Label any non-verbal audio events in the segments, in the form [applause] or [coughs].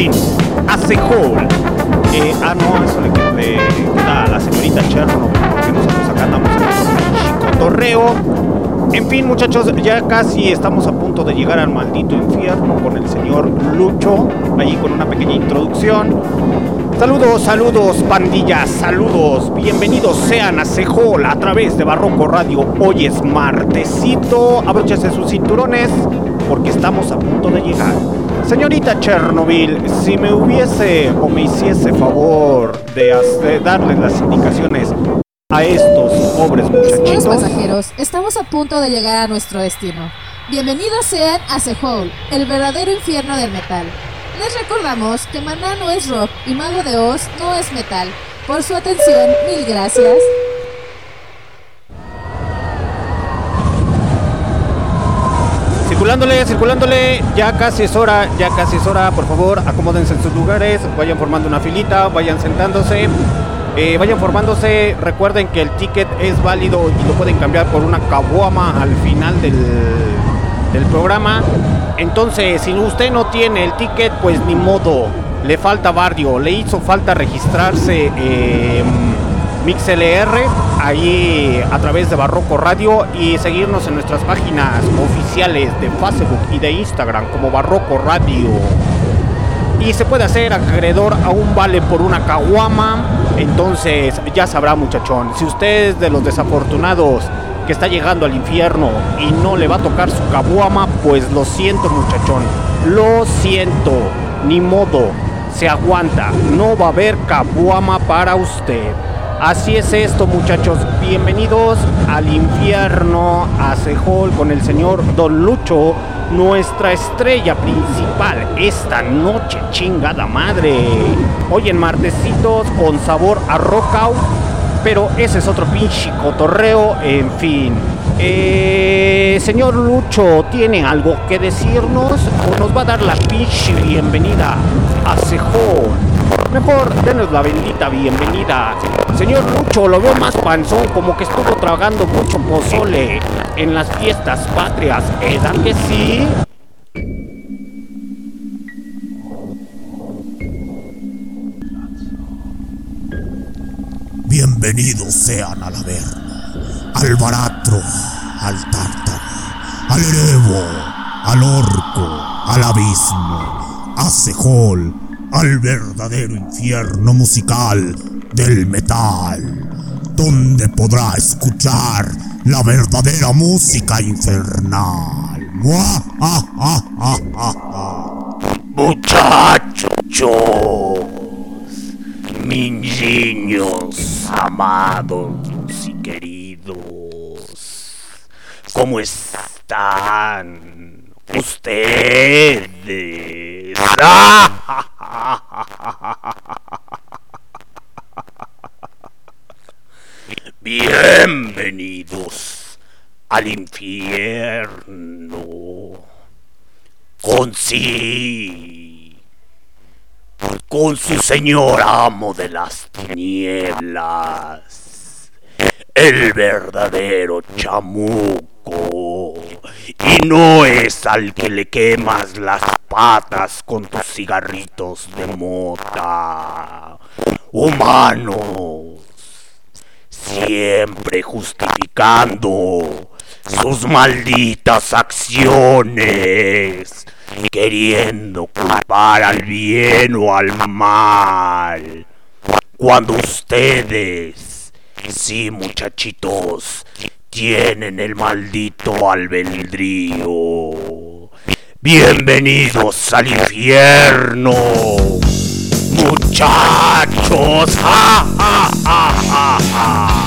destino, a Sehol. Eh, ah, no, eso le, queda a la señorita Chernobyl porque nosotros acá andamos en nuestro cotorreo. En fin, muchachos, ya casi estamos a punto de llegar al maldito infierno con el señor Lucho, ahí con una pequeña introducción. Saludos, saludos, pandillas, saludos. Bienvenidos sean a Sehol a través de Barroco Radio. Hoy es martesito. Abróchese sus cinturones porque estamos a punto de llegar. Señorita Chernobyl, si me hubiese o me hiciese favor de, hacer- darles las indicaciones a estos pobres muchachitos. pasajeros, estamos a punto de llegar a nuestro destino. Bienvenidos sean a Sehol, el verdadero infierno del metal. Les recordamos que Maná no es rock y Mago de Oz no es metal. Por su atención, mil gracias. Circulándole, ya casi es hora, ya casi es hora, por favor, acomódense en sus lugares, vayan formando una filita, vayan sentándose, eh, vayan formándose, recuerden que el ticket es válido y lo pueden cambiar por una caguama al final del, del programa. Entonces, si usted no tiene el ticket, pues ni modo, le falta barrio, le hizo falta registrarse eh, MixLR ahí a través de Barroco Radio y seguirnos en nuestras páginas oficiales de Facebook y de Instagram como Barroco Radio. Y se puede hacer acreedor a un vale por una caguama. Entonces ya sabrá muchachón, si usted es de los desafortunados que está llegando al infierno y no le va a tocar su caguama, pues lo siento muchachón, lo siento, ni modo, se aguanta, no va a haber caguama para usted. Así es esto, muchachos. Bienvenidos al infierno, a Sehol con el señor Don Lucho, nuestra estrella principal esta noche, chingada madre. Hoy en martesitos con sabor a rock out, pero ese es otro pinche cotorreo, en fin. Eh, señor Lucho, ¿tiene algo que decirnos o nos va a dar la pinche bienvenida a Sehol? Mejor denos la bendita bienvenida. Señor Lucho, lo veo más panzón, como que estuvo tragando mucho pozole en las fiestas patrias. ¿Edad que sí? Bienvenidos sean al Averno, al Baratro, al Tártaro, al Erebo, al Orco, al Abismo, a Sehol, al verdadero infierno musical del metal, donde podrá escuchar la verdadera música infernal. ¡Ah, ah, ah, ah, ah! Muchachos, mis niños amados y queridos, ¿cómo están ustedes? [laughs] Bienvenidos al infierno. Con sí, con su señor amo de las tinieblas, el verdadero chamuco, y no es al que le quemas las patas con tus cigarritos de mota, humanos, siempre justificando sus malditas acciones, queriendo culpar al bien o al mal. Cuando ustedes, sí muchachitos, tienen el maldito albedrío. Bienvenidos al infierno, muchachos. ¡Ja, ja, ja,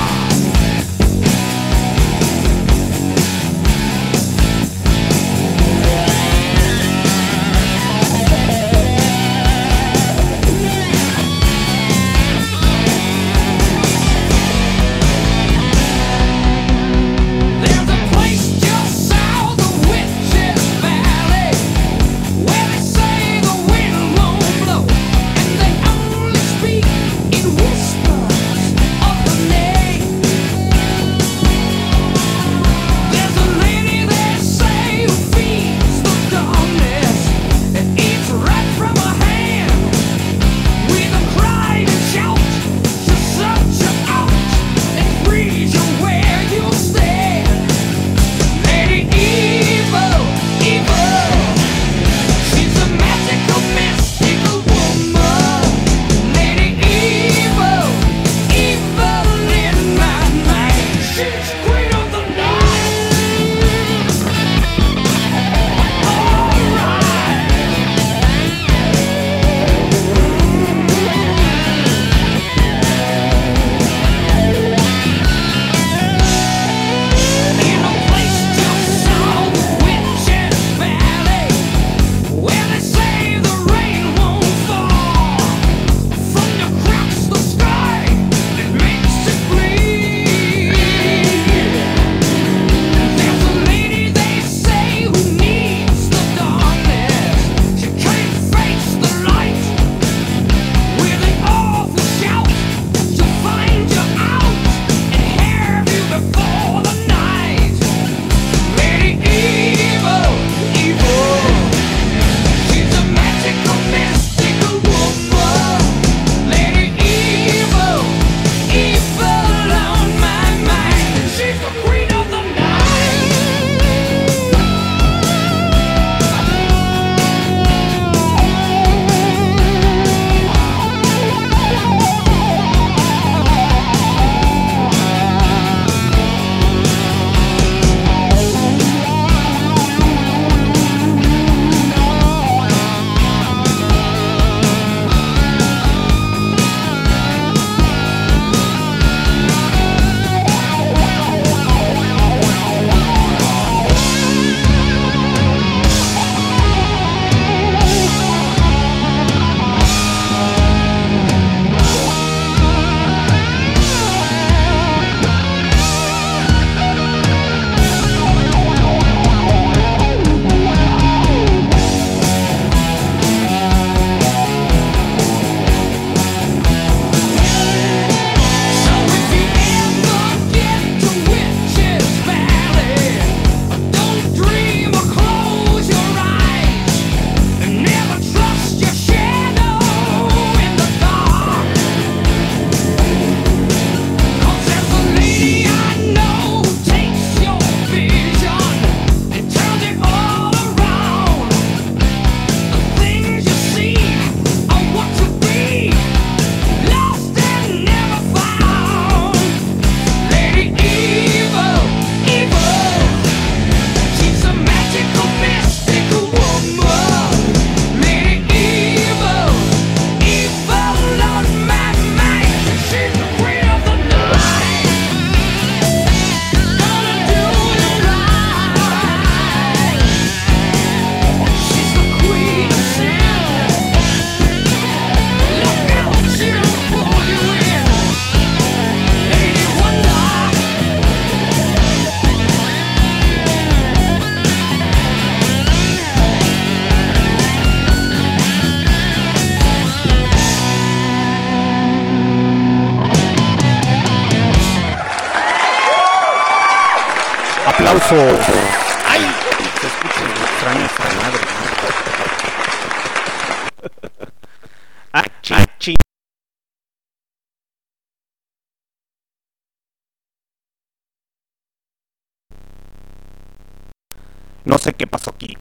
sé qué pasó aquí.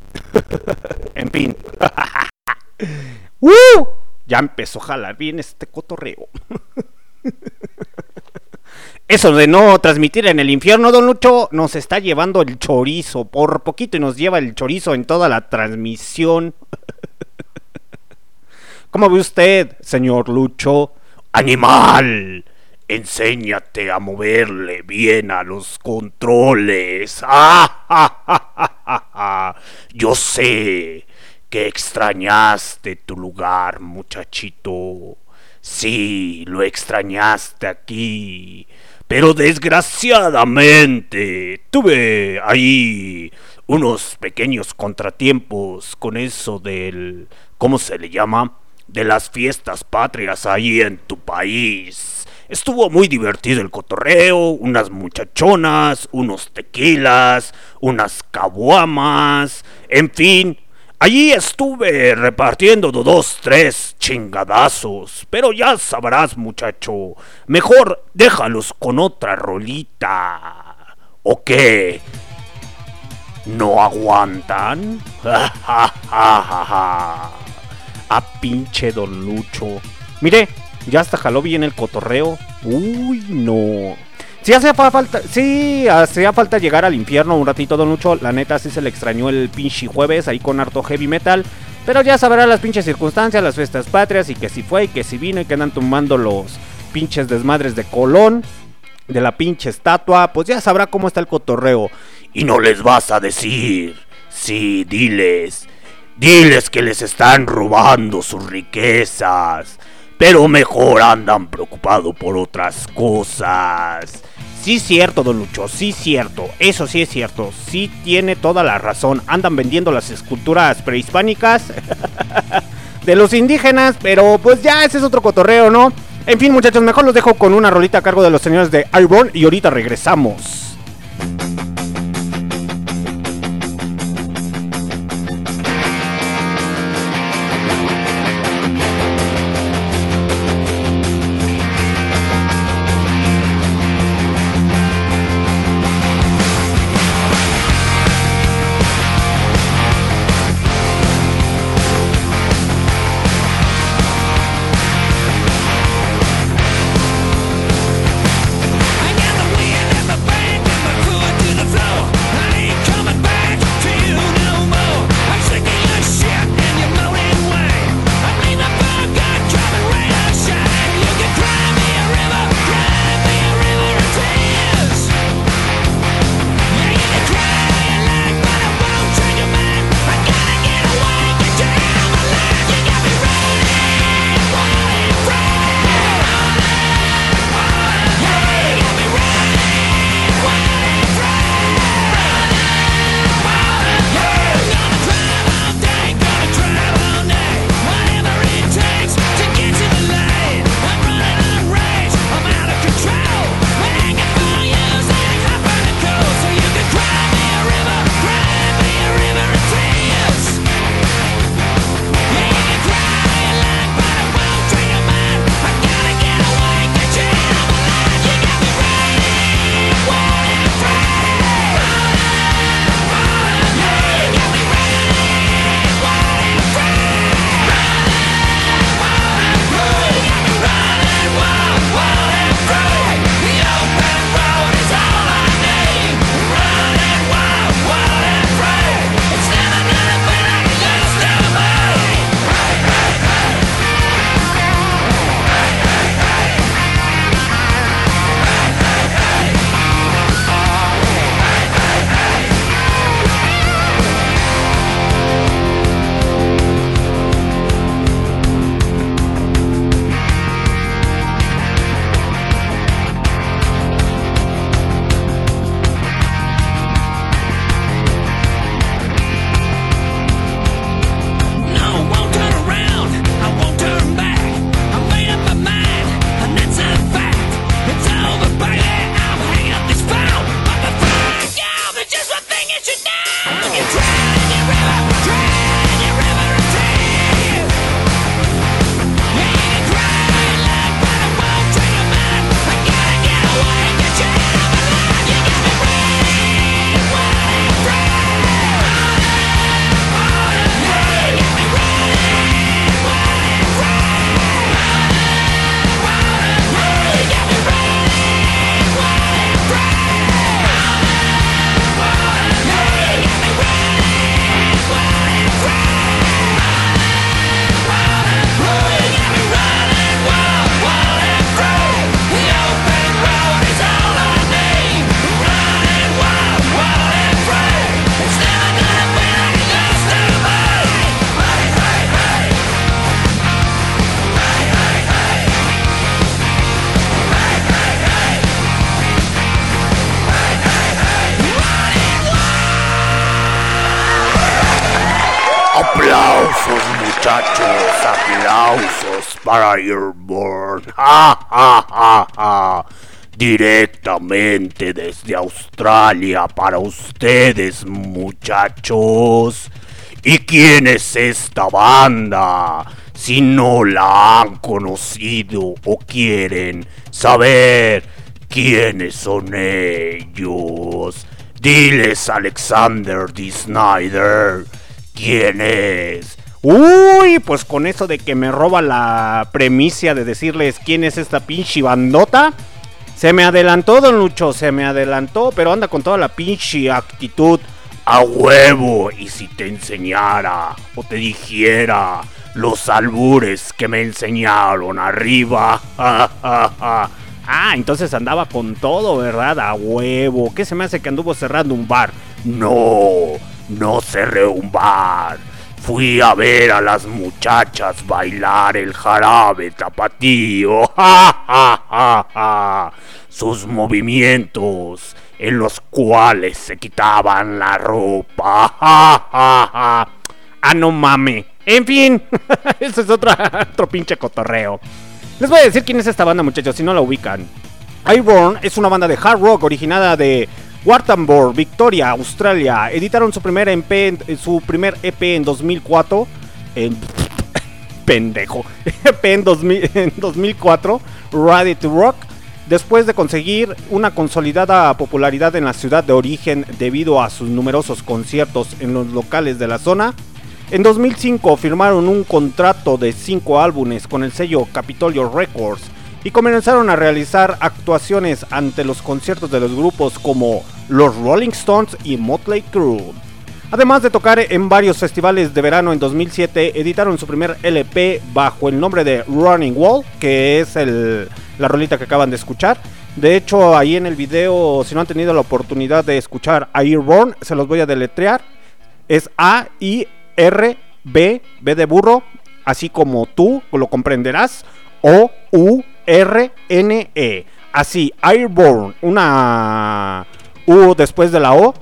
[laughs] en fin. [laughs] ¡Uh! Ya empezó a jalar bien este cotorreo. [laughs] Eso de no transmitir en el infierno, don Lucho, nos está llevando el chorizo. Por poquito y nos lleva el chorizo en toda la transmisión. ¿Cómo ve usted, señor Lucho? Animal, enséñate a moverle bien a los controles. [laughs] ¡Ah, ja, ja, ja! Yo sé que extrañaste tu lugar, muchachito. Sí, lo extrañaste aquí. Pero desgraciadamente tuve ahí unos pequeños contratiempos con eso del... ¿Cómo se le llama? De las fiestas patrias ahí en tu país. Estuvo muy divertido el cotorreo, unas muchachonas, unos tequilas, unas caguamas, en fin, Allí estuve repartiendo dos, tres chingadazos. Pero ya sabrás, muchacho. Mejor déjalos con otra rolita. ¿O qué? ¿No aguantan? [laughs] A pinche don Lucho. Mire, ya hasta jaló bien el cotorreo. Uy, no. Sí hacía fa- falta, sí, hacía falta llegar al infierno un ratito, Don Lucho. La neta sí se le extrañó el pinche jueves ahí con harto heavy metal. Pero ya sabrá las pinches circunstancias, las fiestas patrias y que si fue y que si vino y que andan tumbando los pinches desmadres de Colón, de la pinche estatua, pues ya sabrá cómo está el cotorreo. Y no les vas a decir. Sí, diles. Diles que les están robando sus riquezas. Pero mejor andan preocupados por otras cosas. Sí, cierto, don Lucho, sí, cierto. Eso sí es cierto. Sí tiene toda la razón. Andan vendiendo las esculturas prehispánicas [laughs] de los indígenas, pero pues ya ese es otro cotorreo, ¿no? En fin, muchachos, mejor los dejo con una rolita a cargo de los señores de Iron y ahorita regresamos. Para. [laughs] Directamente desde Australia para ustedes muchachos. ¿Y quién es esta banda? Si no la han conocido o quieren saber quiénes son ellos. Diles Alexander D. Snyder. ¿Quién es? Uy, pues con eso de que me roba la premicia de decirles quién es esta pinche bandota. Se me adelantó, don Lucho, se me adelantó, pero anda con toda la pinche actitud. A huevo, y si te enseñara o te dijera los albures que me enseñaron arriba. Ah, entonces andaba con todo, ¿verdad? A huevo. ¿Qué se me hace que anduvo cerrando un bar? No, no cerré un bar. Fui a ver a las muchachas bailar el jarabe tapatío. [laughs] Sus movimientos en los cuales se quitaban la ropa. Ah, no mame. En fin, [laughs] ese es otro, otro pinche cotorreo. Les voy a decir quién es esta banda, muchachos, si no la ubican. Iron es una banda de hard rock originada de Wartambor, Victoria, Australia. Editaron su primer EP, en- su primer EP en 2004. En [laughs] pendejo. [laughs] EP en, 2000 en 2004, Ready to Rock. Después de conseguir una consolidada popularidad en la ciudad de origen debido a sus numerosos conciertos en los locales de la zona, en 2005 firmaron un contrato de 5 álbumes con el sello Capitolio Records y comenzaron a realizar actuaciones ante los conciertos de los grupos como los Rolling Stones y Motley Crue. Además de tocar en varios festivales de verano en 2007, editaron su primer LP bajo el nombre de Running Wall, que es la rolita que acaban de escuchar. De hecho, ahí en el video, si no han tenido la oportunidad de escuchar Airborne, se los voy a deletrear. Es A-I-R-B, B de burro, así como tú lo comprenderás, O-U-R-N-E. Así, Airborne, una U después de la O.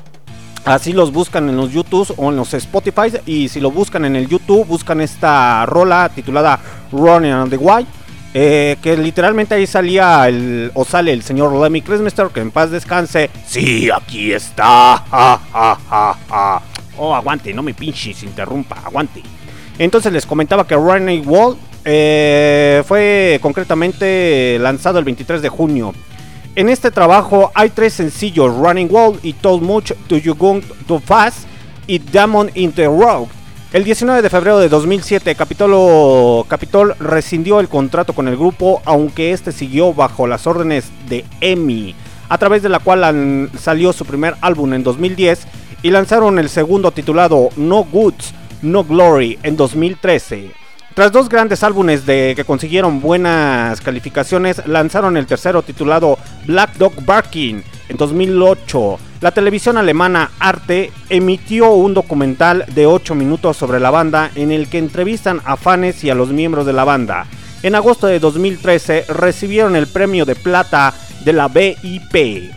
Así los buscan en los YouTube o en los Spotify. Y si lo buscan en el YouTube, buscan esta rola titulada Running on the Wild. eh, que literalmente ahí salía el, o sale el señor Lemmy Christmaster, que en paz descanse. Sí, aquí está. Ja, ja, ja. Oh, aguante, no me pinches, interrumpa, aguante. Entonces les comentaba que Running Wall eh, fue concretamente lanzado el 23 de junio. En este trabajo hay tres sencillos, Running Wall y Too Much to You Go Too Fast y Diamond in the. El 19 de febrero de 2007, Capitolo, Capitol rescindió el contrato con el grupo, aunque este siguió bajo las órdenes de EMI, a través de la cual salió su primer álbum en 2010 y lanzaron el segundo titulado No Goods, No Glory en 2013. Tras dos grandes álbumes de que consiguieron buenas calificaciones, lanzaron el tercero titulado Black Dog Barking en 2008. La televisión alemana Arte emitió un documental de 8 minutos sobre la banda en el que entrevistan a fans y a los miembros de la banda. En agosto de 2013 recibieron el premio de plata de la BIP.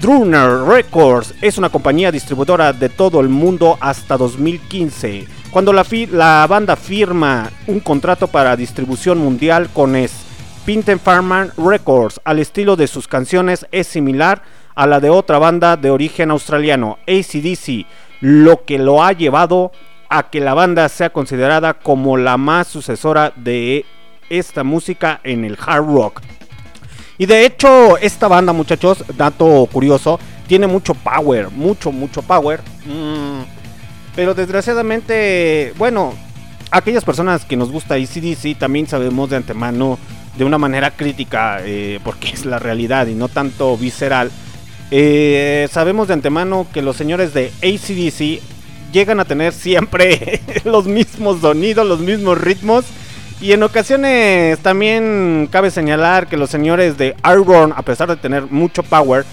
Drunner Records es una compañía distribuidora de todo el mundo hasta 2015, cuando la, banda firma un contrato para distribución mundial con es Pinten Farman Records, al estilo de sus canciones es similar a la de otra banda de origen australiano, ACDC, lo que lo ha llevado a que la banda sea considerada como la más sucesora de esta música en el hard rock. Y de hecho, esta banda, muchachos, dato curioso, tiene mucho power, mucho, mucho power. Mm, pero desgraciadamente, bueno, aquellas personas que nos gusta ACDC también sabemos de antemano, de una manera crítica, eh, porque es la realidad y no tanto visceral. eh, sabemos de antemano que los señores de ACDC llegan a tener siempre [laughs] los mismos sonidos, los mismos ritmos. Y en ocasiones también cabe señalar que los señores de Iron, a pesar de tener mucho power,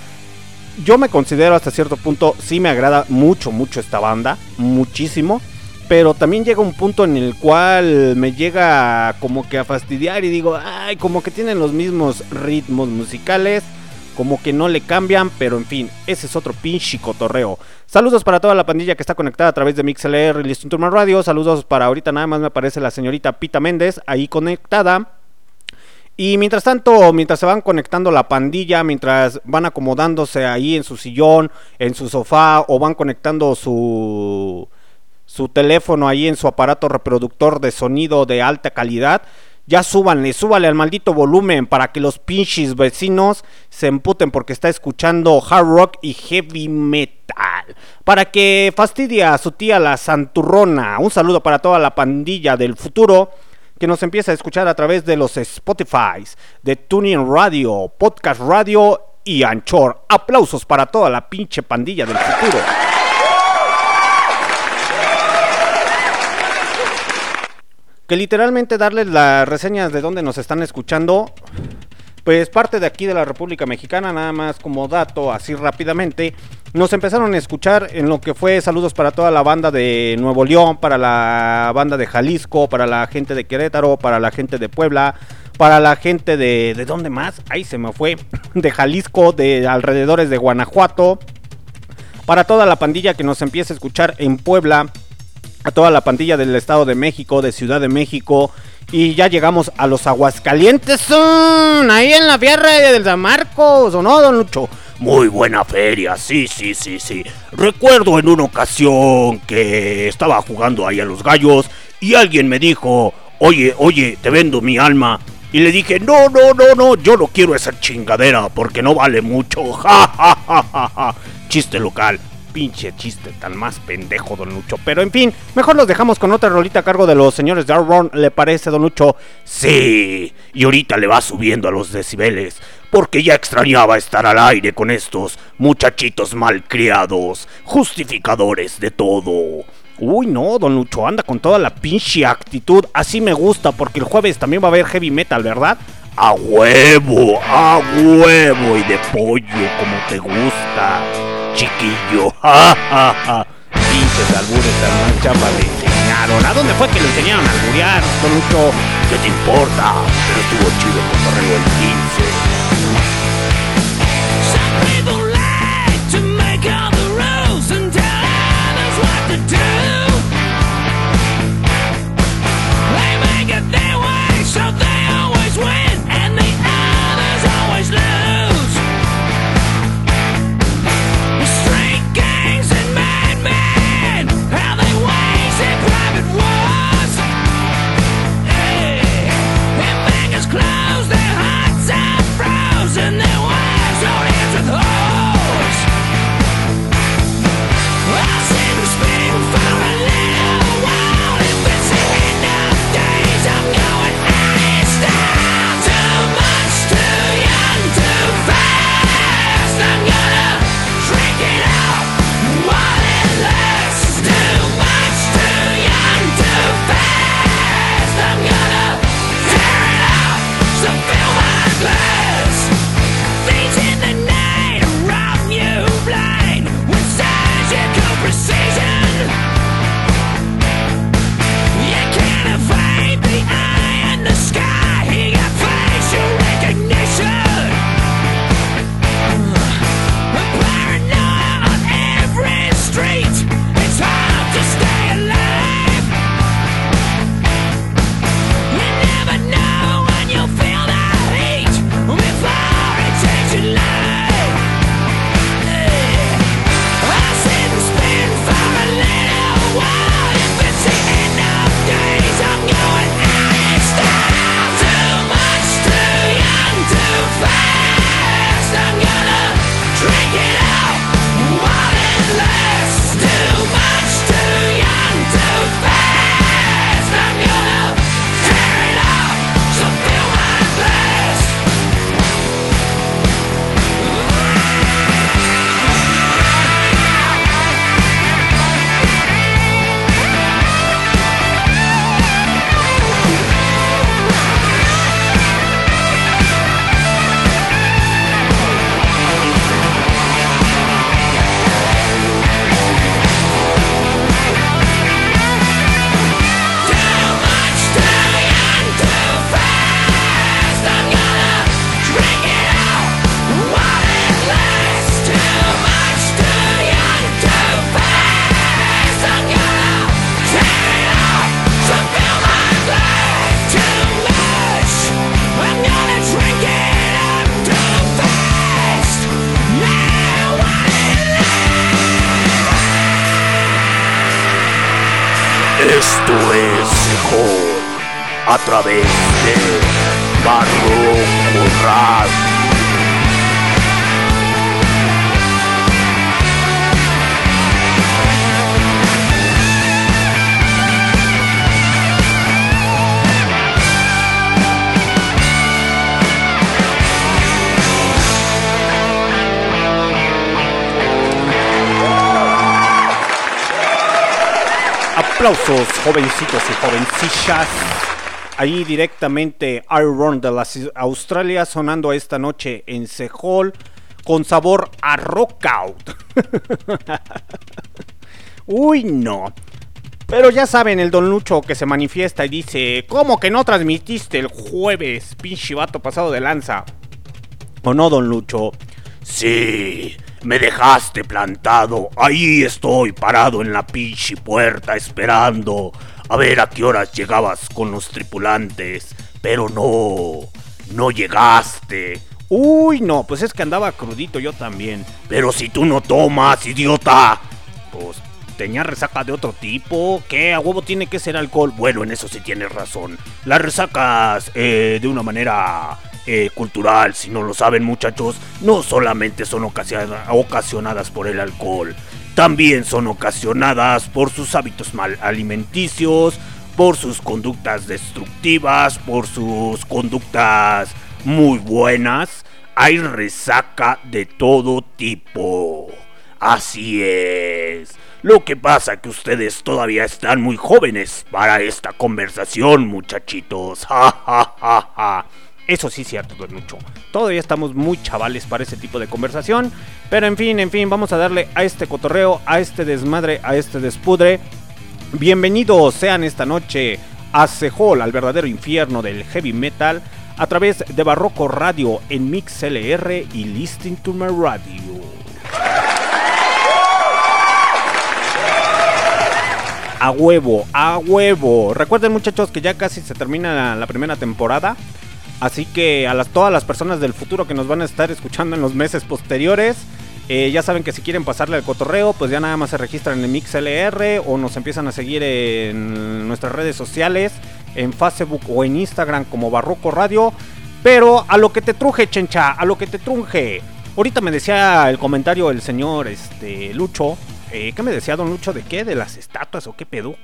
yo me considero hasta cierto punto, sí me agrada mucho, mucho esta banda, muchísimo. Pero también llega un punto en el cual me llega como que a fastidiar y digo, ay, como que tienen los mismos ritmos musicales, como que no le cambian, pero en fin, ese es otro pinche cotorreo. Saludos para toda la pandilla que está conectada a través de MixLR y Listum Turma Radio. Saludos para ahorita nada más me aparece la señorita Pita Méndez ahí conectada. Y mientras tanto, mientras se van conectando la pandilla, mientras van acomodándose ahí en su sillón, en su sofá o van conectando su su teléfono ahí en su aparato reproductor de sonido de alta calidad, ya súbanle, súbale al maldito volumen para que los pinches vecinos se emputen porque está escuchando hard rock y heavy metal. Para que fastidie a su tía la santurrona. Un saludo para toda la pandilla del futuro que nos empieza a escuchar a través de los Spotify, de Tuning Radio, Podcast Radio y Anchor. Aplausos para toda la pinche pandilla del futuro. que literalmente darles las reseñas de dónde nos están escuchando. Pues parte de aquí de la República Mexicana, nada más como dato, así rápidamente. Nos empezaron a escuchar en lo que fue saludos para toda la banda de Nuevo León, para la banda de Jalisco, para la gente de Querétaro, para la gente de Puebla, para la gente de... ¿De dónde más? Ahí se me fue. [laughs] De Jalisco, de alrededores de Guanajuato. Para toda la pandilla que nos empieza a escuchar en Puebla, a toda la pandilla del Estado de México, de Ciudad de México. Y ya llegamos a los Aguascalientes, ahí en la Fierra de San Marcos, ¿o no, don Lucho? Muy buena feria, sí, sí, sí, sí. Recuerdo en una ocasión que estaba jugando ahí a los gallos y alguien me dijo, oye, oye, te vendo mi alma. Y le dije, no, no, no, no, yo no quiero esa chingadera porque no vale mucho. [laughs] Ja, ja, ja, ja, ja. Chiste local. Pinche chiste tan más pendejo, don Lucho. Pero en fin, mejor los dejamos con otra rolita a cargo de los señores de Arron. ¿Le parece, don Lucho? Sí, y ahorita le va subiendo a los decibeles. Porque ya extrañaba estar al aire con estos muchachitos malcriados, justificadores de todo. Uy, no, don Lucho, anda con toda la pinche actitud. Así me gusta, porque el jueves también va a haber heavy metal, ¿verdad? A huevo, a huevo y de pollo, como te gusta, chiquillo. [laughs] Ja, ja, ja. Pinches albures, hermano, chapa le enseñaron. ¿A dónde fue que le enseñaron a alburear, don Lucho? ¿Qué te importa? Pero estuvo chido el cotorreo el 15. Jovencitos y jovencillas. Ahí directamente Iron de las Australia sonando esta noche en Sehol con sabor a rockout. [laughs] Uy, no. Pero ya saben, el Don Lucho que se manifiesta y dice, ¿cómo que no transmitiste el jueves, pinche vato pasado de lanza? ¿O no, Don Lucho? Sí, me dejaste plantado. Ahí estoy parado en la pinche puerta esperando a ver a qué horas llegabas con los tripulantes. Pero no, no llegaste. Uy, no, pues es que andaba crudito yo también. Pero si tú no tomas, idiota. Pues tenía resaca de otro tipo. ¿Qué? A huevo tiene que ser alcohol. Bueno, en eso sí tienes razón. Las resacas eh, de una manera eh, cultural, si no lo saben muchachos, no solamente son ocasiona- ocasionadas por el alcohol, también son ocasionadas por sus hábitos mal alimenticios, por sus conductas destructivas, por sus conductas muy buenas. Hay resaca de todo tipo. Así es. Lo que pasa que ustedes todavía están muy jóvenes para esta conversación, muchachitos. [laughs] Ja, ja, ja, ja. Eso sí es cierto, Don Lucho. Todavía estamos muy chavales para ese tipo de conversación. Pero en fin, en fin, vamos a darle a este cotorreo, a este desmadre, a este despudre. Bienvenidos sean esta noche a Sehol, al verdadero infierno del heavy metal, a través de Barroco Radio en MixLR y Listen to My Radio. A huevo, a huevo. Recuerden muchachos que ya casi se termina la primera temporada. Así que a las, todas las personas del futuro que nos van a estar escuchando en los meses posteriores, eh, ya saben que si quieren pasarle al cotorreo, pues ya nada más se registran en MixLR o nos empiezan a seguir en nuestras redes sociales, en Facebook o en Instagram como Barroco Radio. Pero a lo que te truje, chencha, a lo que te truje. Ahorita me decía el comentario el señor este, Lucho. Eh, ¿Qué me decía don Lucho? ¿De qué? ¿De las estatuas o qué pedo?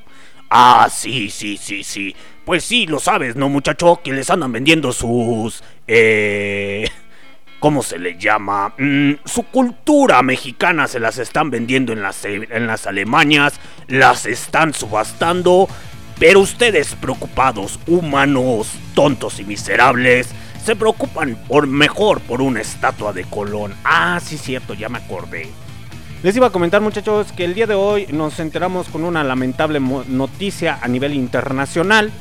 Ah, sí, sí, sí, sí. Pues sí, lo sabes, ¿no, muchacho? Que les andan vendiendo sus... Eh... [laughs] ¿Cómo se le llama? Mm, su cultura mexicana se las están vendiendo en las, en las Alemanias, las están subastando, pero ustedes preocupados, humanos, tontos y miserables, se preocupan por mejor por una estatua de Colón. Ah, sí, cierto, ya me acordé. Les iba a comentar muchachos que el día de hoy nos enteramos con una lamentable noticia a nivel internacional.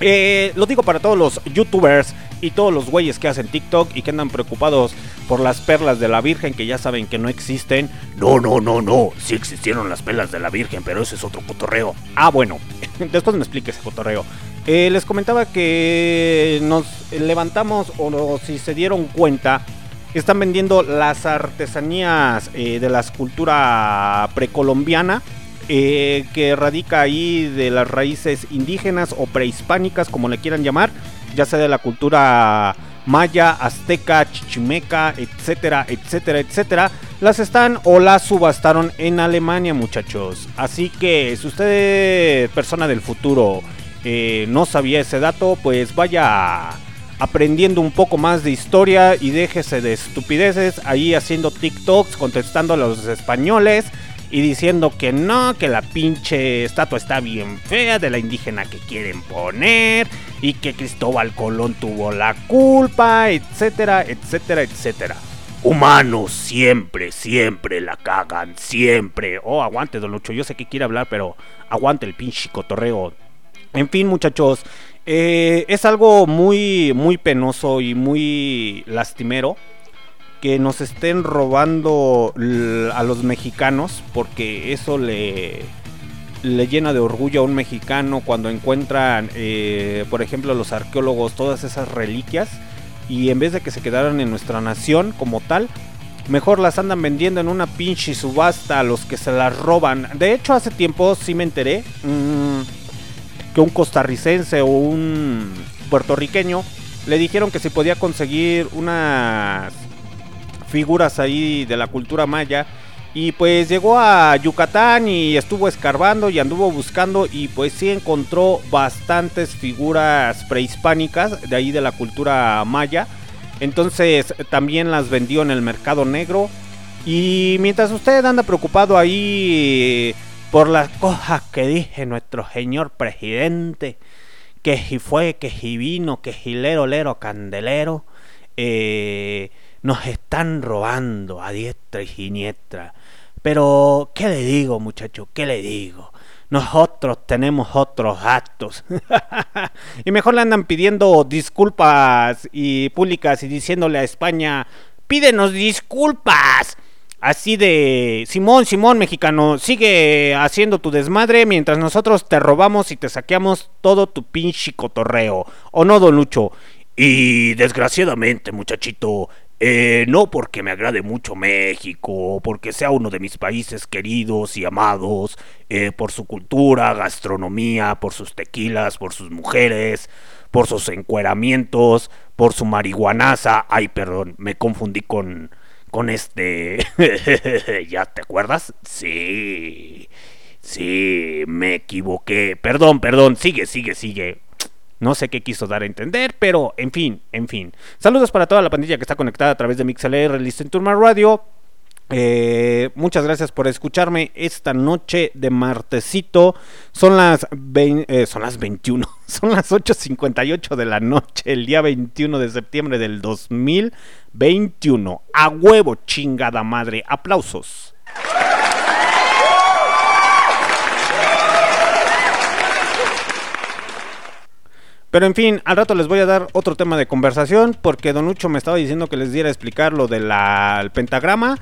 Eh, lo digo para todos los youtubers y todos los güeyes que hacen TikTok y que andan preocupados por las perlas de la Virgen que ya saben que no existen. No, no, no, no, sí existieron las pelas de la Virgen, pero ese es otro cotorreo. Ah, bueno, [laughs] después me explique ese cotorreo. Eh, les comentaba que nos levantamos o si se dieron cuenta, están vendiendo las artesanías eh, de la escultura precolombiana. eh, que radica ahí de las raíces indígenas o prehispánicas, como le quieran llamar, ya sea de la cultura maya, azteca, chichimeca, etcétera, etcétera, etcétera, las están o las subastaron en Alemania, muchachos. Así que si usted, persona del futuro, eh, no sabía ese dato, pues vaya aprendiendo un poco más de historia y déjese de estupideces ahí haciendo TikToks, contestando a los españoles y diciendo que no, que la pinche estatua está bien fea de la indígena que quieren poner y que Cristóbal Colón tuvo la culpa, etcétera, etcétera, etcétera. Humanos siempre, siempre la cagan, siempre. Oh, aguante, don Lucho, yo sé que quiere hablar, pero aguante el pinche cotorreo. En fin, muchachos, eh, es algo muy, muy penoso y muy lastimero que nos estén robando a los mexicanos, porque eso le, le llena de orgullo a un mexicano cuando encuentran, eh, por ejemplo, los arqueólogos todas esas reliquias y en vez de que se quedaran en nuestra nación como tal, mejor las andan vendiendo en una pinche subasta a los que se las roban. De hecho, hace tiempo sí me enteré. mm, un costarricense o un puertorriqueño le dijeron que si podía conseguir unas figuras ahí de la cultura maya. Y pues llegó a Yucatán y estuvo escarbando y anduvo buscando y pues sí encontró bastantes figuras prehispánicas de ahí de la cultura maya. Entonces también las vendió en el mercado negro. Y mientras usted anda preocupado ahí por las cosas que dije nuestro señor presidente, que si fue, que si vino, que si lero, lero, candelero, eh, nos están robando a diestra y siniestra. Pero, ¿qué le digo, muchacho? ¿Qué le digo? Nosotros tenemos otros actos. [laughs] y mejor le andan pidiendo disculpas y públicas y diciéndole a España, pídenos disculpas. Así de, Simón, Simón, mexicano, sigue haciendo tu desmadre mientras nosotros te robamos y te saqueamos todo tu pinche cotorreo. ¿O no, don Lucho? Y desgraciadamente, muchachito, eh, no porque me agrade mucho México, porque sea uno de mis países queridos y amados, eh, por su cultura, gastronomía, por sus tequilas, por sus mujeres, por sus encueramientos, por su marihuanaza. Ay, perdón, me confundí con, con este... [laughs] ¿Ya te acuerdas? Sí. Sí, me equivoqué. Perdón, perdón, sigue, sigue, sigue. No sé qué quiso dar a entender, pero en fin, en fin. Saludos para toda la pandilla que está conectada a través de MixLR, Listen Turma Radio. Eh, muchas gracias por escucharme esta noche de martesito. Son las, eh, son las 21, [laughs] son las 8.58 de la noche, el día 21 de septiembre del 2021. A huevo, chingada madre. Aplausos. Pero en fin, al rato les voy a dar otro tema de conversación porque Don Lucho me estaba diciendo que les diera a explicar lo del pentagrama.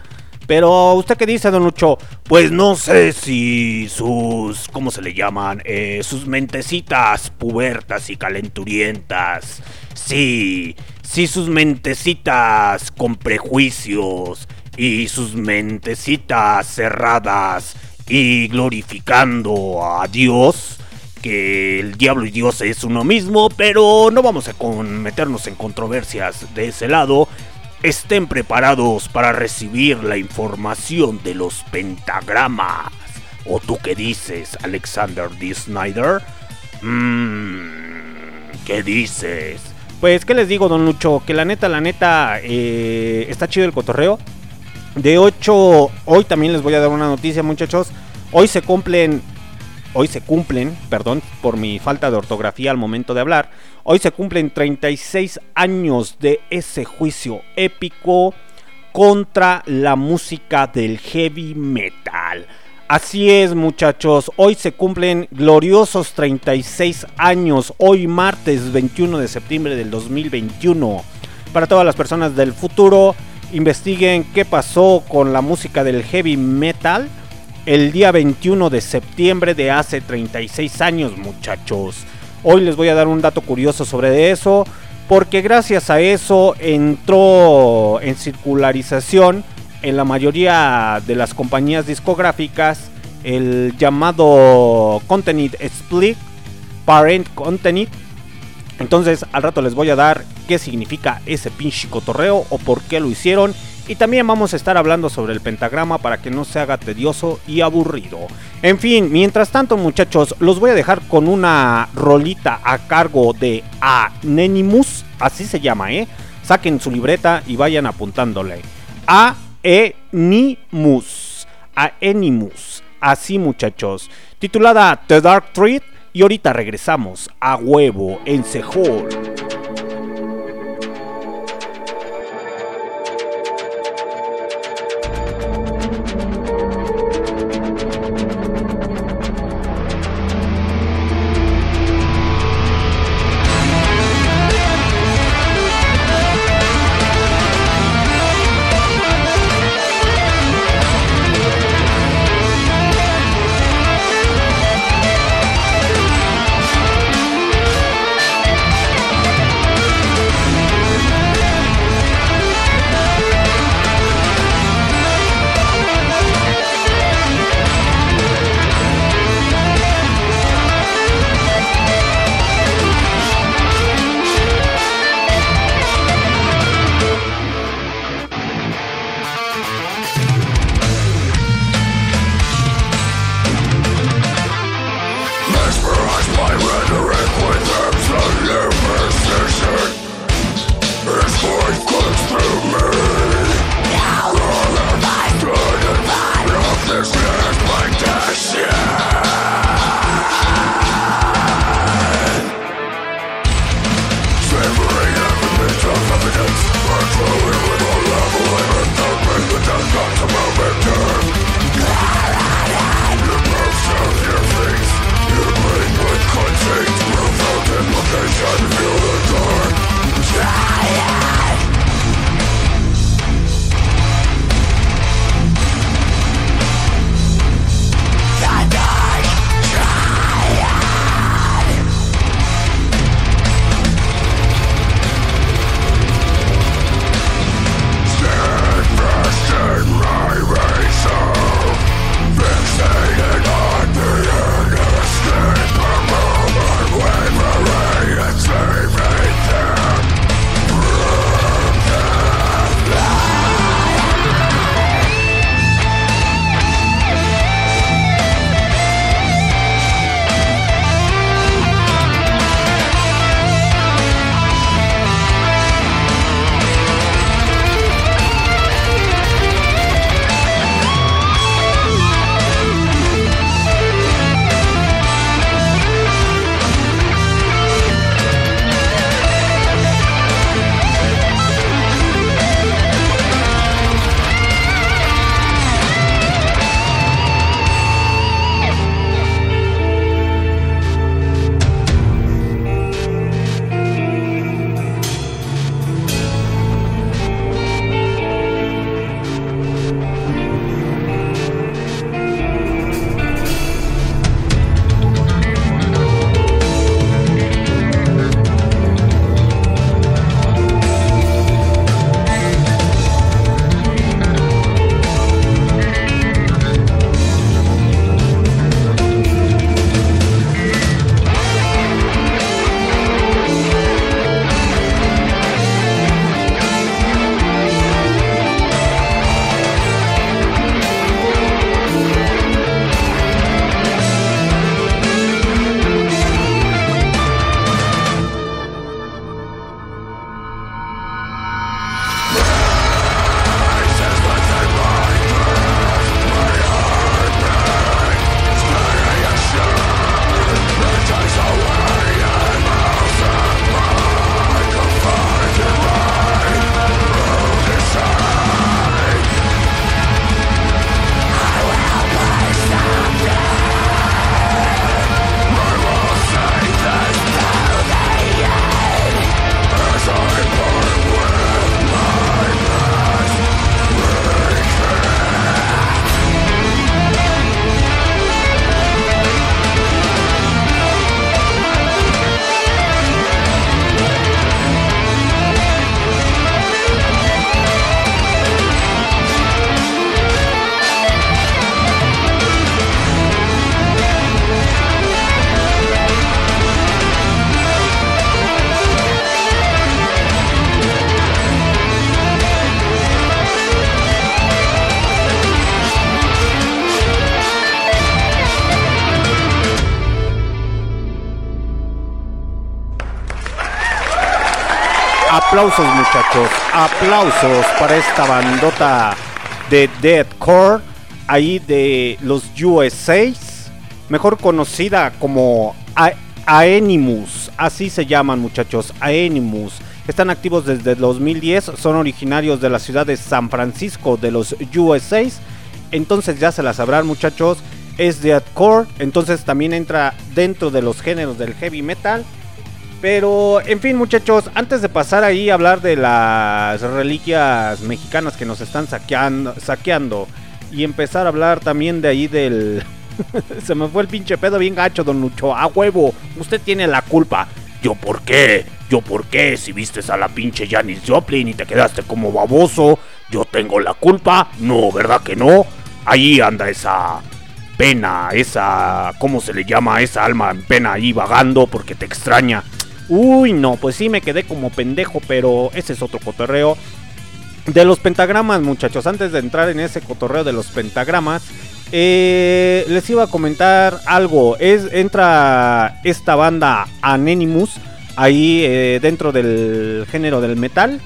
Pero usted qué dice, Don Lucho? Pues no sé si sus, ¿cómo se le llaman? Eh, sus mentecitas pubertas y calenturientas. Sí, sí sus mentecitas con prejuicios y sus mentecitas cerradas y glorificando a Dios. Que el diablo y Dios es uno mismo, pero no vamos a meternos en controversias de ese lado estén preparados para recibir la información de los pentagramas. ¿O tú qué dices, Alexander D. Snyder? Mmm, ¿qué dices? Pues, ¿qué les digo, Don Lucho? Que la neta, la neta, eh, está chido el cotorreo. De 8, hoy también les voy a dar una noticia, muchachos. Hoy se cumplen, hoy se cumplen, perdón por mi falta de ortografía al momento de hablar. Hoy se cumplen 36 años de ese juicio épico contra la música del heavy metal. Así es muchachos, hoy se cumplen gloriosos 36 años, hoy martes 21 de septiembre del 2021. Para todas las personas del futuro, investiguen qué pasó con la música del heavy metal el día 21 de septiembre de hace 36 años muchachos. Hoy les voy a dar un dato curioso sobre eso, porque gracias a eso entró en circularización en la mayoría de las compañías discográficas el llamado Content Split, Parent Content. Entonces al rato les voy a dar qué significa ese pinche cotorreo o por qué lo hicieron. Y también vamos a estar hablando sobre el pentagrama para que no se haga tedioso y aburrido. En fin, mientras tanto muchachos, los voy a dejar con una rolita a cargo de Anenimus, así se llama, ¿eh? Saquen su libreta y vayan apuntándole. Aenimus, Aenimus, así muchachos. Titulada The Dark Treat y ahorita regresamos a huevo en Sehol. Aplausos muchachos, aplausos para esta bandota de Deadcore, ahí de los USA, mejor conocida como A- Aenimus, así se llaman muchachos, Aenimus. Están activos desde el 2010, son originarios de la ciudad de San Francisco de los USA. Entonces ya se las sabrán muchachos, es Deadcore, entonces también entra dentro de los géneros del heavy metal. Pero, en fin, muchachos, antes de pasar ahí a hablar de las reliquias mexicanas que nos están saqueando, saqueando y empezar a hablar también de ahí del. [laughs] Se me fue el pinche pedo bien gacho, don Lucho. A huevo, usted tiene la culpa. ¿Yo por qué? ¿Yo por qué? Si vistes a la pinche Janis Joplin y te quedaste como baboso, ¿yo tengo la culpa? No, ¿verdad que no? Ahí anda esa pena, esa... ¿Cómo se le llama? Esa alma en pena ahí vagando porque te extraña. Uy, no, pues sí me quedé como pendejo, pero ese es otro cotorreo. De los pentagramas, muchachos, antes de entrar en ese cotorreo de los pentagramas, eh, les iba a comentar algo. Es, entra esta banda Anonymous ahí eh, dentro del género del metal.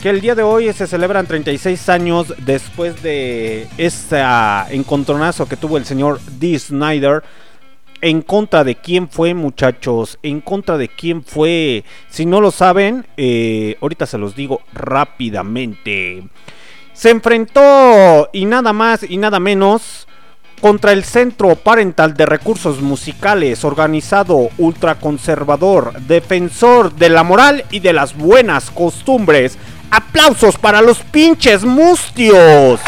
Que el día de hoy se celebran 36 años después de este encontronazo que tuvo el señor Dee Snyder en contra de quién fue, muchachos. En contra de quién fue. Si no lo saben, eh, ahorita se los digo rápidamente. Se enfrentó y nada más y nada menos contra el Centro Parental de Recursos Musicales, organizado ultraconservador, defensor de la moral y de las buenas costumbres. Aplausos para los pinches mustios.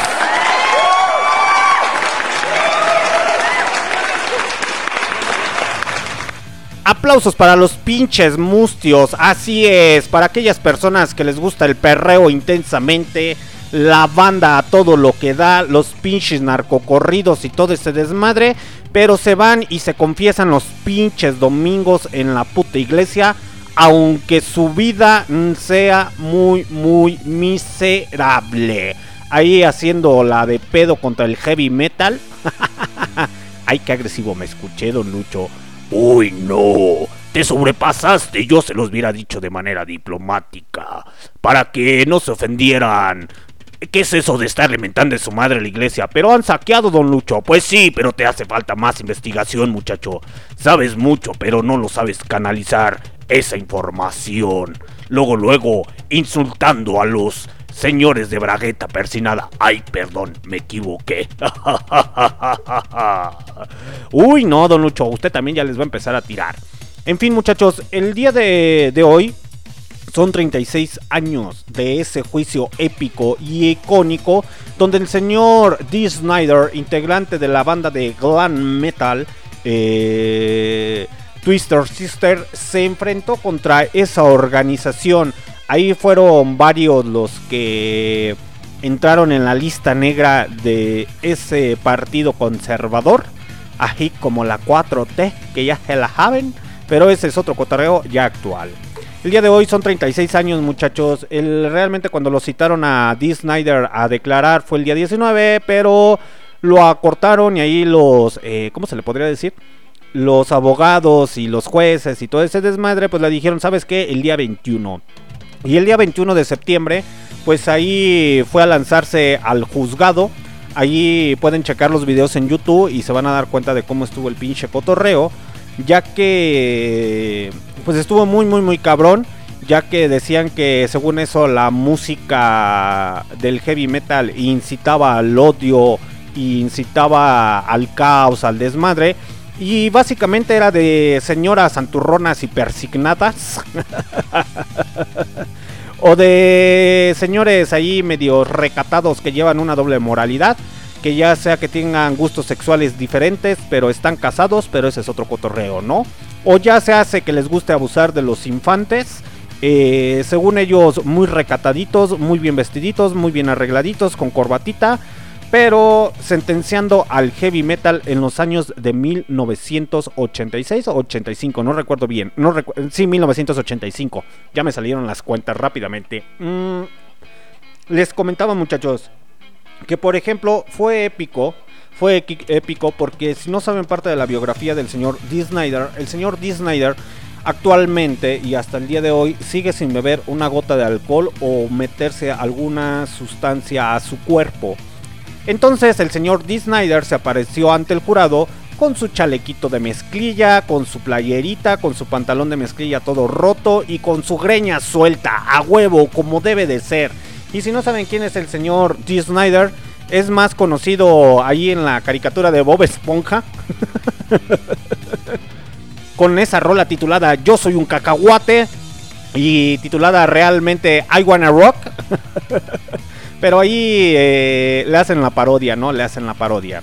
Aplausos para los pinches mustios, así es, para aquellas personas que les gusta el perreo intensamente, la banda a todo lo que da, los pinches narcocorridos y todo ese desmadre, pero se van y se confiesan los pinches domingos en la puta iglesia, aunque su vida sea muy, muy miserable. Ahí haciendo la de pedo contra el heavy metal. [laughs] Ay, qué agresivo me escuché, don Lucho. Uy, no. Te sobrepasaste, yo se los hubiera dicho de manera diplomática, para que no se ofendieran. ¿Qué es eso de estarle mentando de su madre a la iglesia? Pero han saqueado, don Lucho. Pues sí, pero te hace falta más investigación, muchacho. Sabes mucho, pero no lo sabes canalizar esa información. Luego, luego, insultando a los señores de bragueta persinada. Ay, perdón, me equivoqué. [laughs] Uy, no, don Lucho, usted también ya les va a empezar a tirar. En fin, muchachos, el día de, hoy son 36 años de ese juicio épico y icónico donde el señor Dee Snyder, integrante de la banda de glam metal eh, Twister Sister, se enfrentó contra esa organización. Ahí fueron varios los que entraron en la lista negra de ese partido conservador, así como la 4T, que ya se la saben, pero ese es otro cotorreo ya actual. El día de hoy son 36 años, muchachos. Realmente cuando lo citaron a Dee Snyder a declarar fue el día 19, pero lo acortaron y ahí los, eh, ¿cómo se le podría decir? Los abogados y los jueces y todo ese desmadre, pues le dijeron, ¿sabes qué? El día 21. Y el día 21 de septiembre, pues ahí fue a lanzarse al juzgado. Ahí pueden checar los videos en YouTube y se van a dar cuenta de cómo estuvo el pinche cotorreo. Ya que pues estuvo muy muy muy cabrón. Ya que decían que según eso la música del heavy metal incitaba al odio, incitaba al caos, al desmadre. Y básicamente era de señoras santurronas y persignadas. [laughs] [laughs] o de señores ahí medio recatados que llevan una doble moralidad. Que ya sea que tengan gustos sexuales diferentes, pero están casados, pero ese es otro cotorreo, ¿no? O ya se hace que les guste abusar de los infantes. eh, según ellos, muy recataditos, muy bien vestiditos, muy bien arregladitos, con corbatita. Pero sentenciando al heavy metal en los años de 1986 o 85, no recuerdo bien. No sí, 1985. Ya me salieron las cuentas rápidamente. Mm, les comentaba, muchachos, que por ejemplo fue épico. Fue épico porque si no saben parte de la biografía del señor Dee Snyder, el señor Dee Snyder actualmente y hasta el día de hoy sigue sin beber una gota de alcohol o meterse alguna sustancia a su cuerpo. Entonces el señor D. Snyder se apareció ante el jurado con su chalequito de mezclilla, con su playerita, con su pantalón de mezclilla todo roto y con su greña suelta, a huevo, como debe de ser. Y si no saben quién es el señor D. Snyder, es más conocido ahí en la caricatura de Bob Esponja. [laughs] con esa rola titulada Yo soy un cacahuate y titulada realmente I Wanna Rock. [laughs] Pero ahí eh, le hacen la parodia, ¿no? Le hacen la parodia.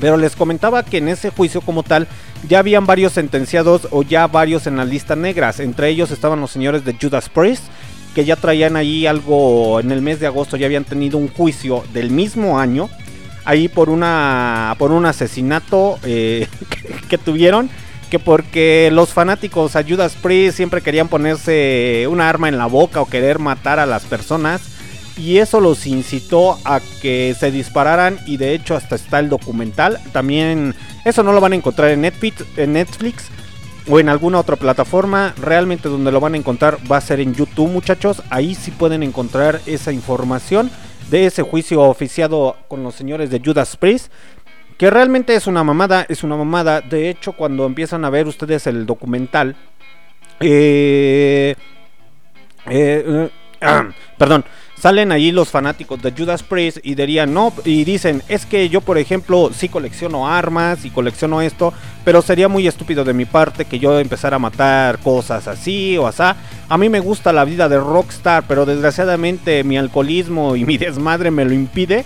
Pero les comentaba que en ese juicio como tal ya habían varios sentenciados o ya varios en las listas negras. Entre ellos estaban los señores de Judas Priest, que ya traían ahí algo en el mes de agosto, ya habían tenido un juicio del mismo año. Ahí por una por un asesinato eh, [laughs] que, que tuvieron. Que porque los fanáticos a Judas Priest siempre querían ponerse una arma en la boca o querer matar a las personas y eso los incitó a que se dispararan y de hecho hasta está el documental. También eso no lo van a encontrar en Netflix, en Netflix o en alguna otra plataforma. Realmente donde lo van a encontrar va a ser en YouTube, muchachos. Ahí sí pueden encontrar esa información de ese juicio oficiado con los señores de Judas Priest. Que realmente es una mamada, es una mamada. De hecho, cuando empiezan a ver ustedes el documental, eh, eh, eh, [clears throat] perdón, salen allí los fanáticos de Judas Priest y dirían, no, y dicen, es que yo por ejemplo sí colecciono armas y colecciono esto, pero sería muy estúpido de mi parte que yo empezara a matar cosas así o asá. A mí me gusta la vida de rockstar, pero desgraciadamente mi alcoholismo y mi desmadre me lo impide.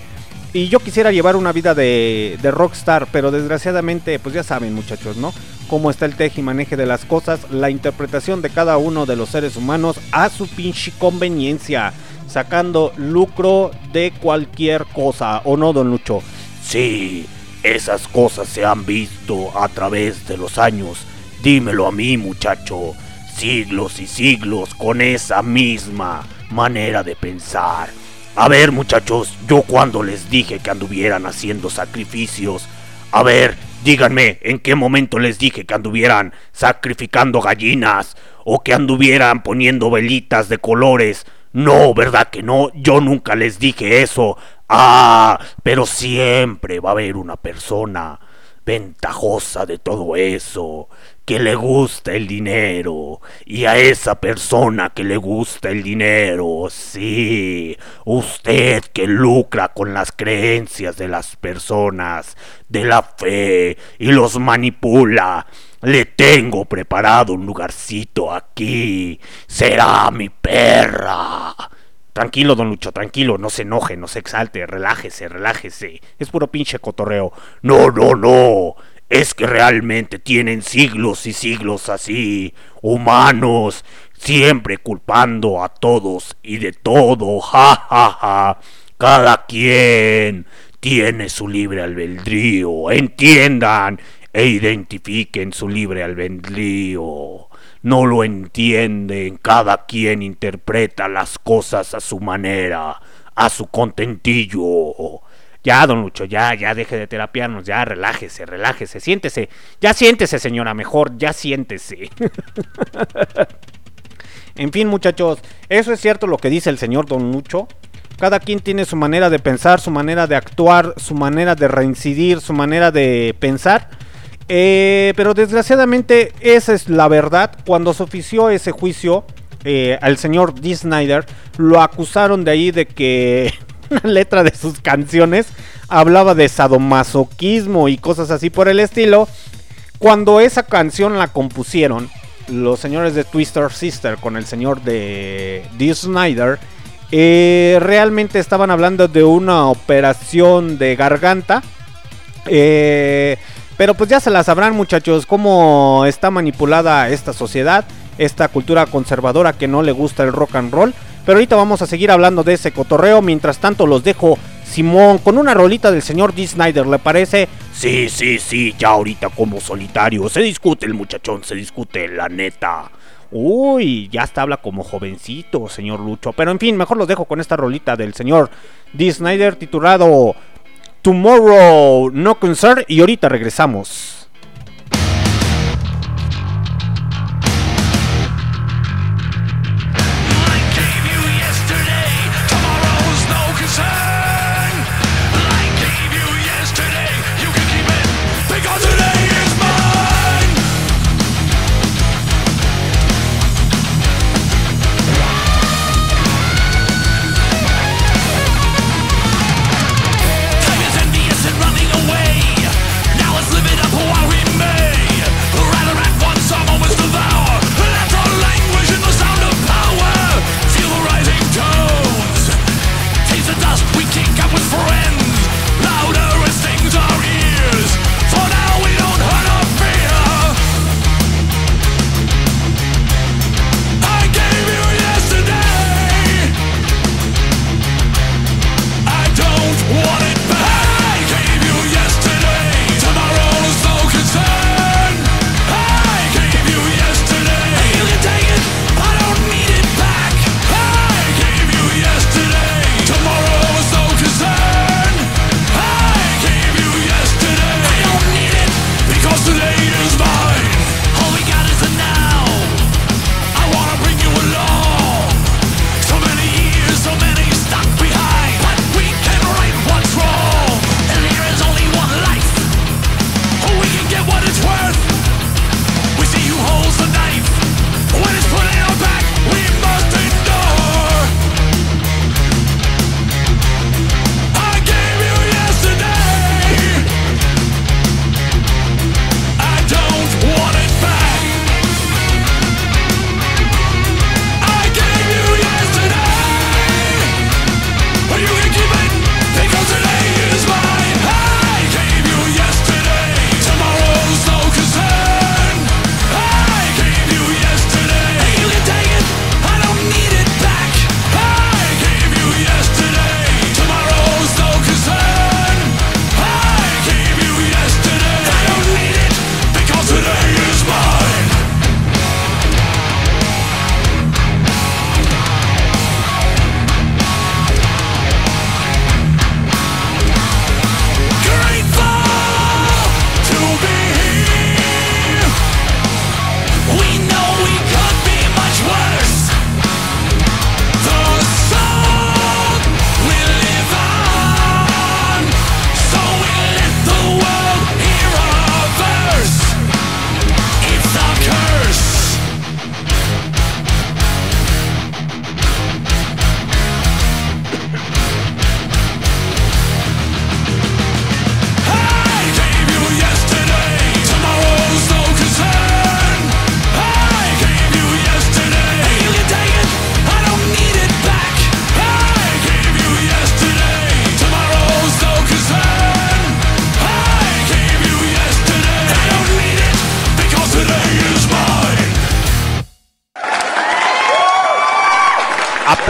Y yo quisiera llevar una vida de, rockstar, pero desgraciadamente, pues ya saben muchachos, ¿no? Cómo está el teje y maneje de las cosas, la interpretación de cada uno de los seres humanos a su pinche conveniencia sacando lucro de cualquier cosa, ¿o no, don Lucho? Sí, esas cosas se han visto a través de los años. Dímelo a mí, muchacho. Siglos y siglos con esa misma manera de pensar. A ver, muchachos, yo cuando les dije que anduvieran haciendo sacrificios, a ver, díganme, ¿en qué momento les dije que anduvieran sacrificando gallinas o que anduvieran poniendo velitas de colores? No, ¿verdad que no? Yo nunca les dije eso. Ah, pero siempre va a haber una persona ventajosa de todo eso, que le gusta el dinero. Y a esa persona que le gusta el dinero, sí, usted que lucra con las creencias de las personas, de la fe, y los manipula. Le tengo preparado un lugarcito aquí. Será mi perra. Tranquilo, don Lucho, tranquilo, no se enoje, no se exalte, relájese, relájese. Es puro pinche cotorreo. No, no, no. Es que realmente tienen siglos y siglos así, humanos, siempre culpando a todos y de todo, ja, ja, ja. Cada quien tiene su libre albedrío, entiendan e identifiquen su libre albedrío. No lo entienden, cada quien interpreta las cosas a su manera, a su contentillo. Ya, don Lucho, ya, ya deje de terapiarnos, ya relájese, relájese, siéntese, ya siéntese, señora, mejor, ya siéntese. [laughs] en fin, muchachos, eso es cierto lo que dice el señor don Lucho. Cada quien tiene su manera de pensar, su manera de actuar, su manera de reincidir, su manera de pensar. Eh, pero desgraciadamente esa es la verdad. Cuando se ofició ese juicio eh, al señor D. Snyder, lo acusaron de ahí de que [laughs] una letra de sus canciones hablaba de sadomasoquismo y cosas así por el estilo. Cuando esa canción la compusieron los señores de Twister Sister con el señor de D. Snyder, eh, realmente estaban hablando de una operación de garganta. Eh, pero pues ya se la sabrán muchachos cómo está manipulada esta sociedad, esta cultura conservadora que no le gusta el rock and roll. Pero ahorita vamos a seguir hablando de ese cotorreo. Mientras tanto los dejo Simón con una rolita del señor D. Snyder, ¿le parece? Sí, sí, sí, ya ahorita como solitario. Se discute el muchachón, se discute la neta. Uy, ya hasta habla como jovencito, señor Lucho. Pero en fin, mejor los dejo con esta rolita del señor D. Snyder titulado Tomorrow No Concern y ahorita regresamos.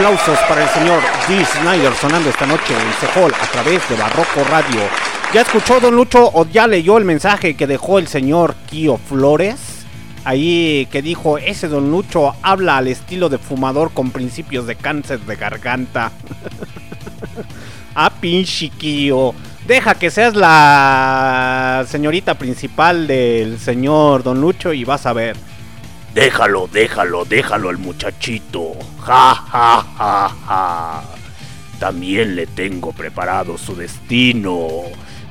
Aplausos para el señor D. Snyder sonando esta noche en Cejol a través de Barroco Radio. ¿Ya escuchó Don Lucho o ya leyó el mensaje que dejó el señor Kio Flores? Ahí que dijo, ese Don Lucho habla al estilo de fumador con principios de cáncer de garganta. [laughs] ah, pinche Kio. Deja que seas la señorita principal del señor Don Lucho y vas a ver. Déjalo, déjalo, déjalo al muchachito. Ja, ja, ja, ja. También le tengo preparado su destino.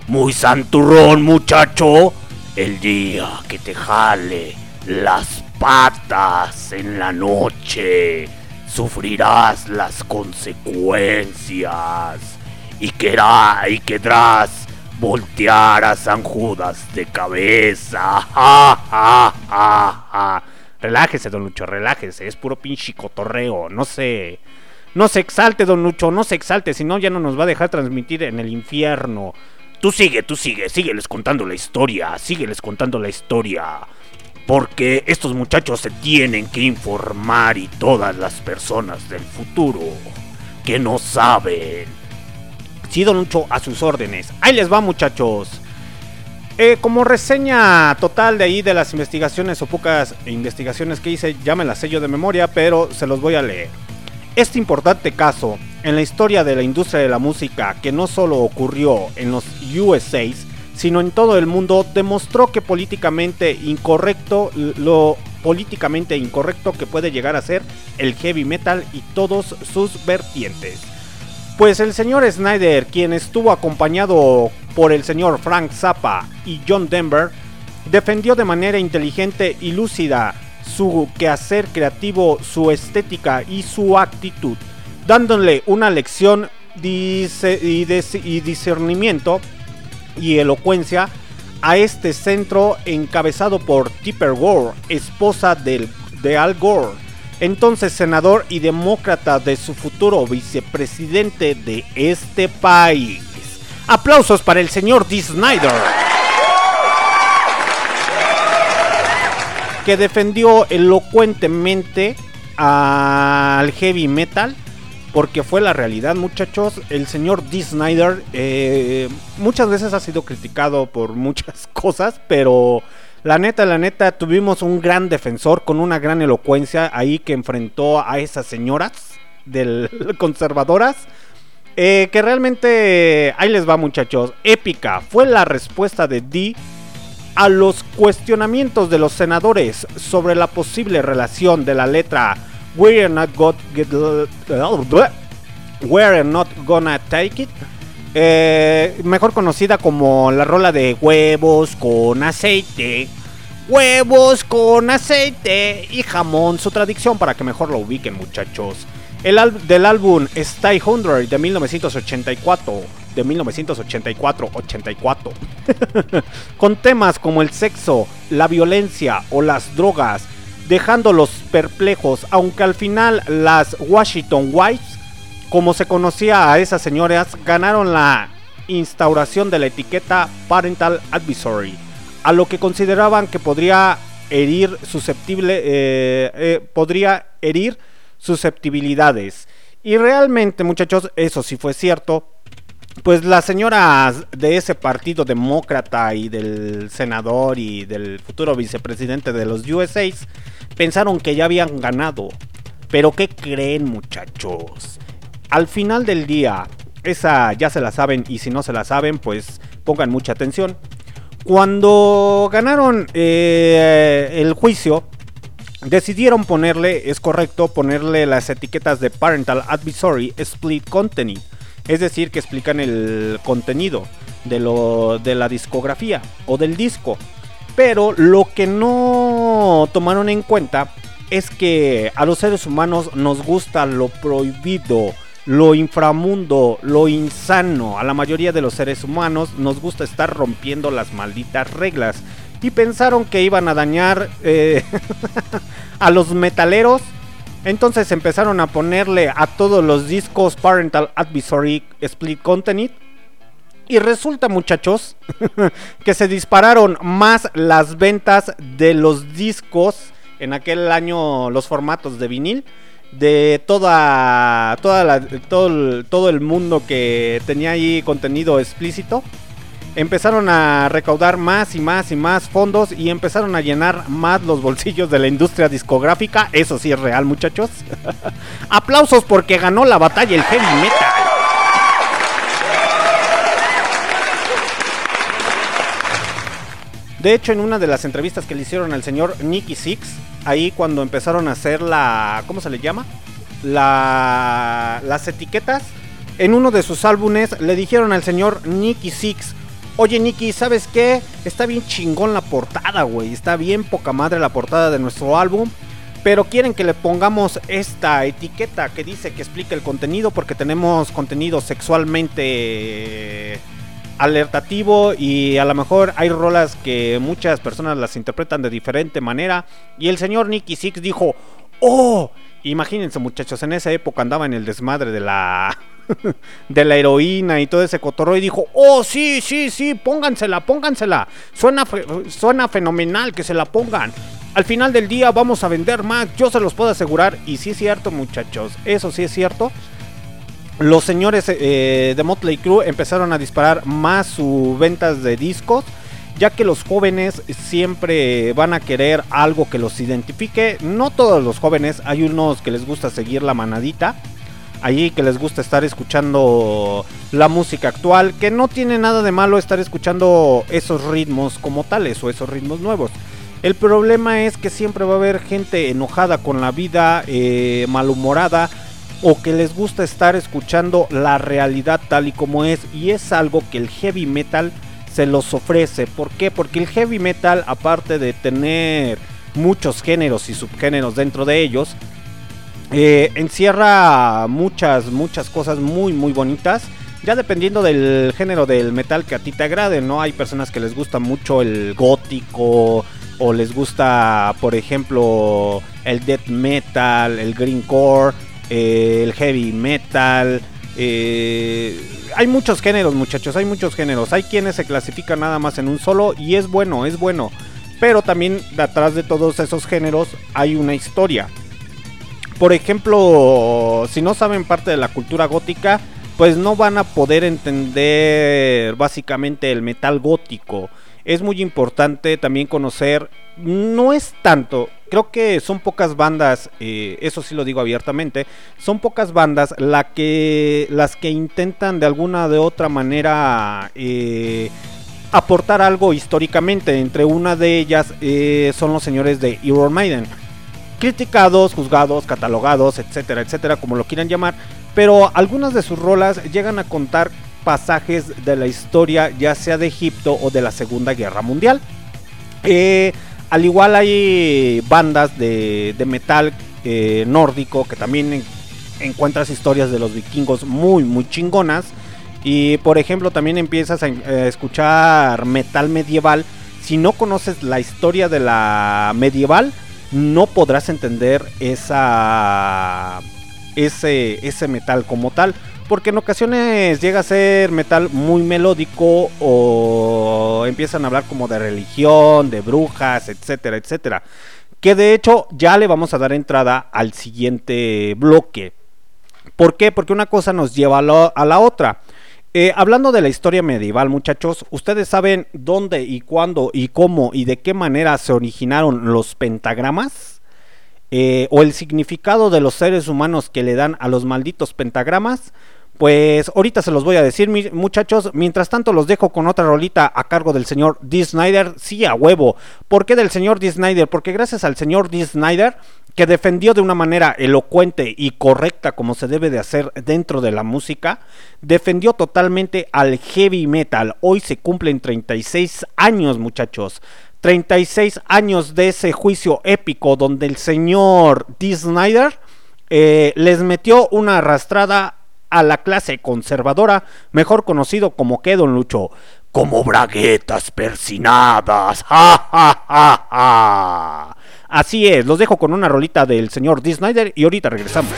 Muy santurrón, muchacho. El día que te jale las patas en la noche, sufrirás las consecuencias. Y querrá, y querrás voltear a San Judas de cabeza. Ja, ja, ja, ja. Relájese, don Lucho, relájese. Es puro pinche cotorreo. No se. No se exalte, don Lucho, no se exalte. Si no, ya no nos va a dejar transmitir en el infierno. Tú sigue, tú sigue, sígueles contando la historia, sígueles contando la historia. Porque estos muchachos se tienen que informar y todas las personas del futuro que no saben. Sí, don Lucho, a sus órdenes. Ahí les va, muchachos. Eh, como reseña total de ahí de las investigaciones o pocas investigaciones que hice, ya me las sello de memoria, pero se los voy a leer. Este importante caso en la historia de la industria de la música, que no solo ocurrió en los USA, sino en todo el mundo, demostró que políticamente incorrecto, lo políticamente incorrecto que puede llegar a ser el heavy metal y todos sus vertientes. Pues el señor Snyder, quien estuvo acompañado por el señor Frank Zappa y John Denver, defendió de manera inteligente y lúcida su quehacer creativo, su estética y su actitud, dándole una lección y discernimiento y elocuencia a este centro encabezado por Tipper Gore, esposa del, de Al Gore, entonces senador y demócrata de su futuro vicepresidente de este país. Aplausos para el señor D. Snyder. Que defendió elocuentemente al heavy metal porque fue la realidad, muchachos. El señor D. Snyder eh, muchas veces ha sido criticado por muchas [laughs] cosas, pero la neta, la neta, tuvimos un gran defensor con una gran elocuencia ahí que enfrentó a esas señoras del [laughs] conservadoras. eh, que realmente, ahí les va muchachos, épica fue la respuesta de D a los cuestionamientos de los senadores sobre la posible relación de la letra We're not, got, We're not gonna take it. Eh, mejor conocida como la rola de huevos con aceite. Huevos con aceite y jamón. Su tradición para que mejor lo ubiquen, muchachos. El del álbum Stay 100 de 1984. De 1984-84. [laughs] con temas como el sexo, la violencia o las drogas, dejándolos perplejos, aunque al final las Washington Wives, como se conocía a esas señoras, ganaron la instauración de la etiqueta Parental Advisory, a lo que consideraban que podría herir susceptible, eh, eh, podría herir susceptibilidades. Y realmente, muchachos, eso sí fue cierto pues las señoras de ese partido demócrata y del senador y del futuro vicepresidente de los USA pensaron que ya habían ganado. Pero ¿qué creen muchachos? Al final del día, esa ya se la saben y si no se la saben pues pongan mucha atención. Cuando ganaron eh, el juicio, decidieron ponerle, es correcto, ponerle las etiquetas de Parental Advisory Split Content. Es decir, que explican el contenido de, lo, de la discografía o del disco. Pero lo que no tomaron en cuenta es que a los seres humanos nos gusta lo prohibido, lo inframundo, lo insano. A la mayoría de los seres humanos nos gusta estar rompiendo las malditas reglas. Y pensaron que iban a dañar eh, [laughs] a los metaleros entonces empezaron a ponerle a todos los discos Parental Advisory Split Content. Y resulta, muchachos, [laughs] que se dispararon más las ventas de los discos en aquel año, los formatos de vinil, de toda, toda la- todo, el, todo el mundo que tenía ahí contenido explícito, empezaron a recaudar más y más y más fondos y empezaron a llenar más los bolsillos de la industria discográfica. Eso sí es real, muchachos. [laughs] Aplausos porque ganó la batalla el heavy metal. De hecho, en una de las entrevistas que le hicieron al señor Nicky Six, ahí cuando empezaron a hacer la. ¿Cómo se le llama? La, las etiquetas. En uno de sus álbumes le dijeron al señor Nicky Six: Oye, Nicky, ¿sabes qué? Está bien chingón la portada, güey. Está bien poca madre la portada de nuestro álbum. Pero quieren que le pongamos esta etiqueta que dice que explica el contenido porque tenemos contenido sexualmente alertativo y a lo mejor hay rolas que muchas personas las interpretan de diferente manera. Y el señor Nicky Six dijo, ¡Oh! Imagínense muchachos, en esa época andaba en el desmadre de la... [laughs] de la heroína y todo ese cotorro y dijo, oh sí, sí, sí, póngansela, póngansela. Suena, suena fenomenal que se la pongan. Al final del día vamos a vender más, yo se los puedo asegurar. Y sí es cierto muchachos, eso sí es cierto los señores eh, de Motley Crue empezaron a disparar más sus ventas de discos, ya que los jóvenes siempre van a querer algo que los identifique. No todos los jóvenes, hay unos que les gusta seguir la manadita, allí que les gusta estar escuchando la música actual, que no tiene nada de malo estar escuchando esos ritmos como tales o esos ritmos nuevos. El problema es que siempre va a haber gente enojada con la vida, eh, malhumorada, o que les gusta estar escuchando la realidad tal y como es y es algo que el heavy metal se los ofrece. ¿Por qué? Porque el heavy metal aparte de tener muchos géneros y subgéneros dentro de ellos, eh, encierra muchas, muchas cosas muy, muy bonitas. Ya dependiendo del género del metal que a ti te agrade, ¿no? Hay personas que les gusta mucho el gótico o les gusta, por ejemplo, el death metal, el greencore, eh, el heavy metal. eh, hay muchos géneros, muchachos, hay muchos géneros. Hay quienes se clasifican nada más en un solo y es bueno, es bueno. Pero también detrás de todos esos géneros hay una historia. Por ejemplo, si no saben parte de la cultura gótica, pues no van a poder entender básicamente el metal gótico. Es muy importante también conocer, no es tanto, creo que son pocas bandas, eh, eso sí lo digo abiertamente, son pocas bandas la que, las que intentan de alguna de otra manera eh, aportar algo históricamente. Entre una de ellas eh, son los señores de Iron Maiden criticados, juzgados, catalogados, etcétera, etcétera, como lo quieran llamar, pero algunas de sus rolas llegan a contar pasajes de la historia, ya sea de Egipto o de la Segunda Guerra Mundial. Eh, al igual hay bandas de, metal eh, nórdico que también en- encuentras historias de los vikingos muy, muy chingonas. Y por ejemplo, también empiezas a, eh, escuchar metal medieval. Si no conoces la historia de la medieval, no podrás entender esa ese, ese metal como tal. Porque en ocasiones llega a ser metal muy melódico o empiezan a hablar como de religión, de brujas, etcétera, etcétera. Que de hecho ya le vamos a dar entrada al siguiente bloque. ¿Por qué? Porque una cosa nos lleva a la, otra. Eh, hablando de la historia medieval, muchachos, ¿ustedes saben dónde y cuándo y cómo y de qué manera se originaron los pentagramas? Eh, ¿O el significado de los seres humanos que le dan a los malditos pentagramas? Pues ahorita se los voy a decir, muchachos. Mientras tanto, los dejo con otra rolita a cargo del señor D. Snyder. Sí, a huevo. ¿Por qué del señor D. Snyder? Porque gracias al señor D. Snyder, que defendió de una manera elocuente y correcta como se debe de hacer dentro de la música, defendió totalmente al heavy metal. Hoy se cumplen 36 años, muchachos. 36 años de ese juicio épico donde el señor D. Snyder eh, les metió una arrastrada a la clase conservadora, mejor conocido como que Lucho. Como braguetas persinadas. ¡Ja, ja, ja, ja! Así es, los dejo con una rolita del señor D. Snyder y ahorita regresamos.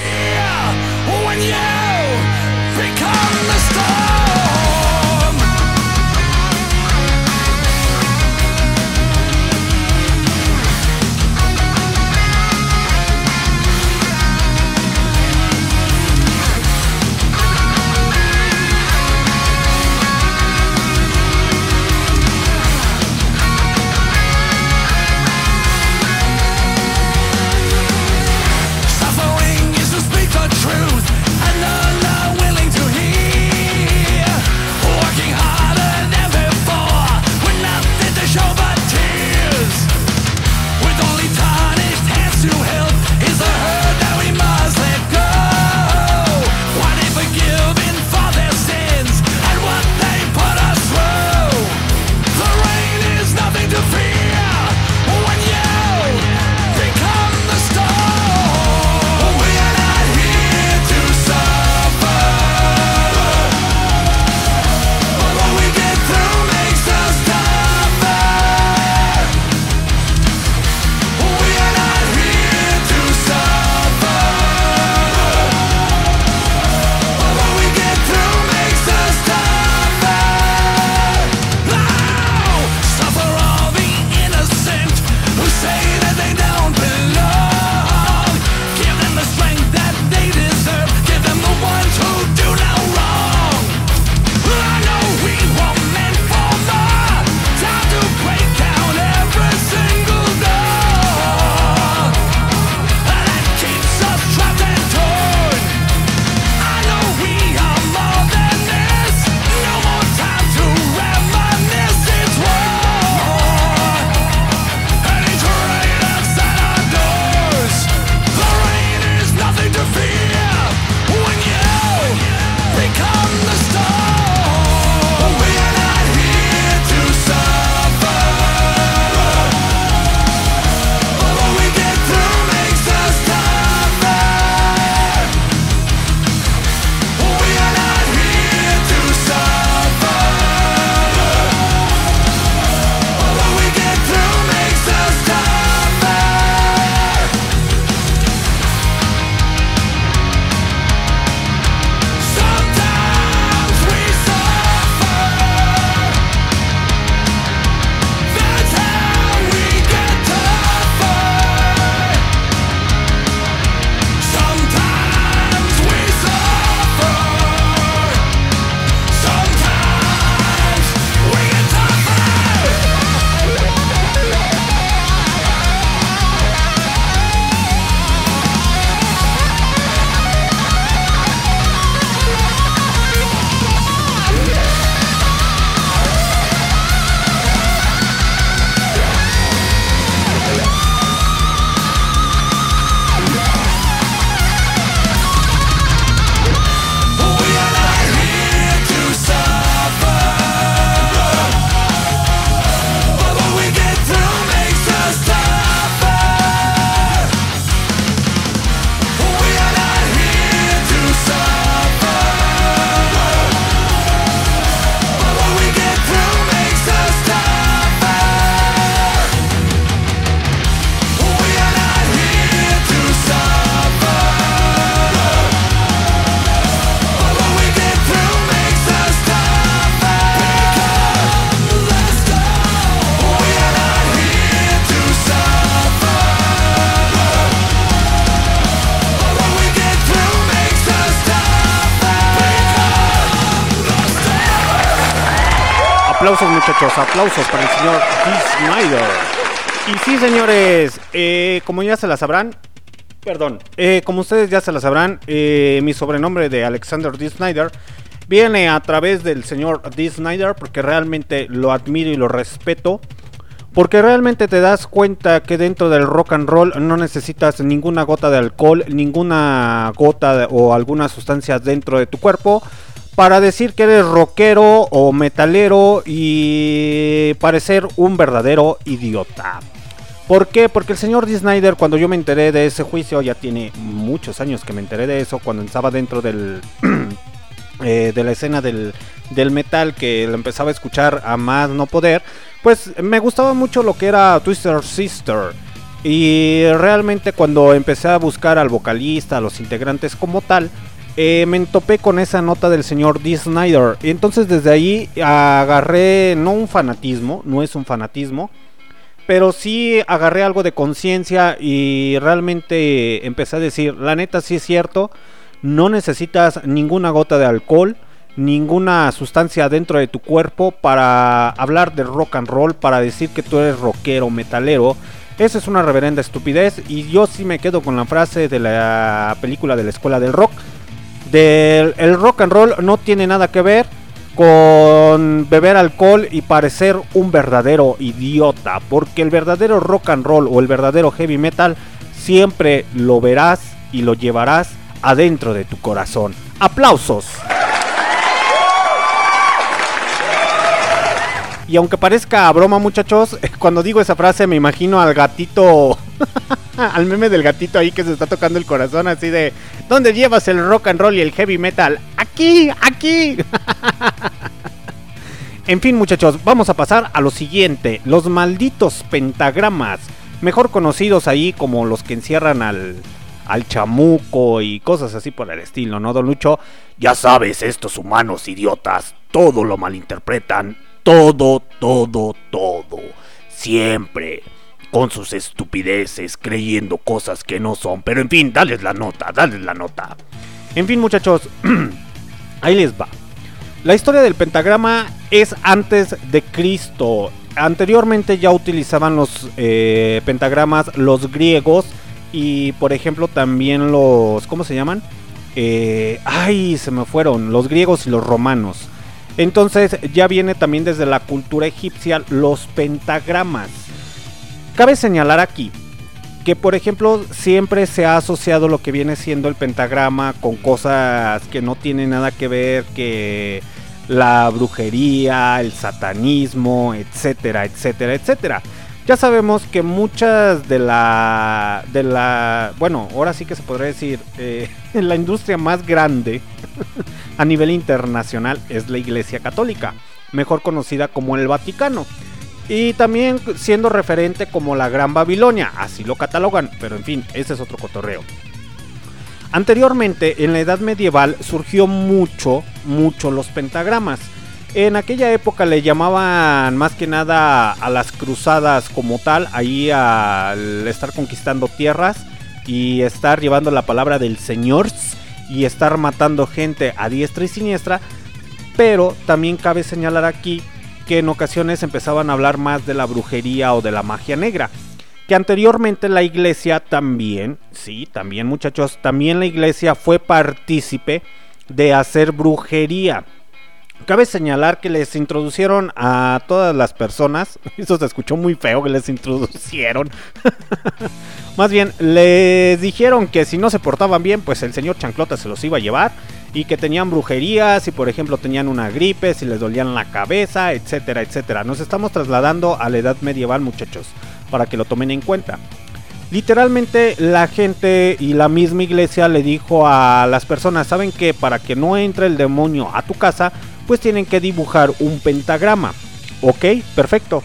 Aplausos para el señor D. Snyder. Y sí señores, eh, como ya se la sabrán, perdón, eh, como ustedes ya se la sabrán, eh, mi sobrenombre de Alexander D. Snyder viene a través del señor D. Snyder porque realmente lo admiro y lo respeto. Porque realmente te das cuenta que dentro del rock and roll no necesitas ninguna gota de alcohol, ninguna gota o alguna sustancia dentro de tu cuerpo para decir que eres rockero o metalero y parecer un verdadero idiota. ¿Por qué? Porque el señor D. Snyder, cuando yo me enteré de ese juicio, ya tiene muchos años que me enteré de eso, cuando estaba dentro del, [clears throat] eh, de la escena del, del metal, que lo empezaba a escuchar a más no poder, pues me gustaba mucho lo que era Twister Sister. Y realmente cuando empecé a buscar al vocalista, a los integrantes como tal, eh, me topé con esa nota del señor D. Snyder. Y entonces desde ahí agarré, no un fanatismo, no es un fanatismo, pero sí agarré algo de conciencia y realmente empecé a decir, la neta sí es cierto, no necesitas ninguna gota de alcohol, ninguna sustancia dentro de tu cuerpo para hablar de rock and roll, para decir que tú eres rockero, metalero. Esa es una reverenda estupidez y yo sí me quedo con la frase de la película de la escuela del rock. Del, el rock and roll no tiene nada que ver con beber alcohol y parecer un verdadero idiota, porque el verdadero rock and roll o el verdadero heavy metal siempre lo verás y lo llevarás adentro de tu corazón. Aplausos. Y aunque parezca broma, muchachos, [laughs] cuando digo esa frase me imagino al gatito, al meme del gatito ahí que se está tocando el corazón, así de, ¿dónde llevas el rock and roll y el heavy metal? Aquí, aquí. [laughs] En fin, muchachos, vamos a pasar a lo siguiente: los malditos pentagramas, mejor conocidos ahí como los que encierran al, al chamuco y cosas así por el estilo, ¿no, Don Lucho? Ya sabes, estos humanos idiotas todo lo malinterpretan. Todo, todo, todo. Siempre. Con sus estupideces, creyendo cosas que no son. Pero en fin, dales la nota, dales la nota. En fin, muchachos, [clears throat] ahí les va. La historia del pentagrama es antes de Cristo. Anteriormente ya utilizaban los eh, pentagramas los griegos y, por ejemplo, también los. ¿Cómo se llaman? Eh, ay, se me fueron. Los griegos y los romanos. Entonces ya viene también desde la cultura egipcia los pentagramas. Cabe señalar aquí que por ejemplo siempre se ha asociado lo que viene siendo el pentagrama con cosas que no tienen nada que ver que la brujería, el satanismo, etcétera, etcétera, etcétera. Ya sabemos que muchas de la de la bueno, ahora sí que se podría decir eh, [laughs] la industria más grande [laughs] a nivel internacional es la Iglesia Católica, mejor conocida como el Vaticano. Y también siendo referente como la Gran Babilonia, así lo catalogan, pero en fin, ese es otro cotorreo. Anteriormente, en la Edad Medieval, surgió mucho, mucho los pentagramas. En aquella época le llamaban más que nada a las cruzadas como tal, ahí al estar conquistando tierras y estar llevando la palabra del Señor y estar matando gente a diestra y siniestra. Pero también cabe señalar aquí que en ocasiones empezaban a hablar más de la brujería o de la magia negra. Que anteriormente la iglesia también, sí, también muchachos, también la iglesia fue partícipe de hacer brujería. Cabe señalar que les introducieron a todas las personas, [laughs] eso se escuchó muy feo que les introducieron. [laughs] Más bien, les dijeron que si no se portaban bien, pues el señor Chanclota se los iba a llevar y que tenían brujerías, si por ejemplo tenían una gripe, si les dolían la cabeza, etcétera, etcétera. Nos estamos trasladando a la edad medieval, muchachos, para que lo tomen en cuenta. Literalmente la gente y la misma iglesia le dijo a las personas, ¿saben que Para que no entre el demonio a tu casa, pues tienen que dibujar un pentagrama. Ok, perfecto.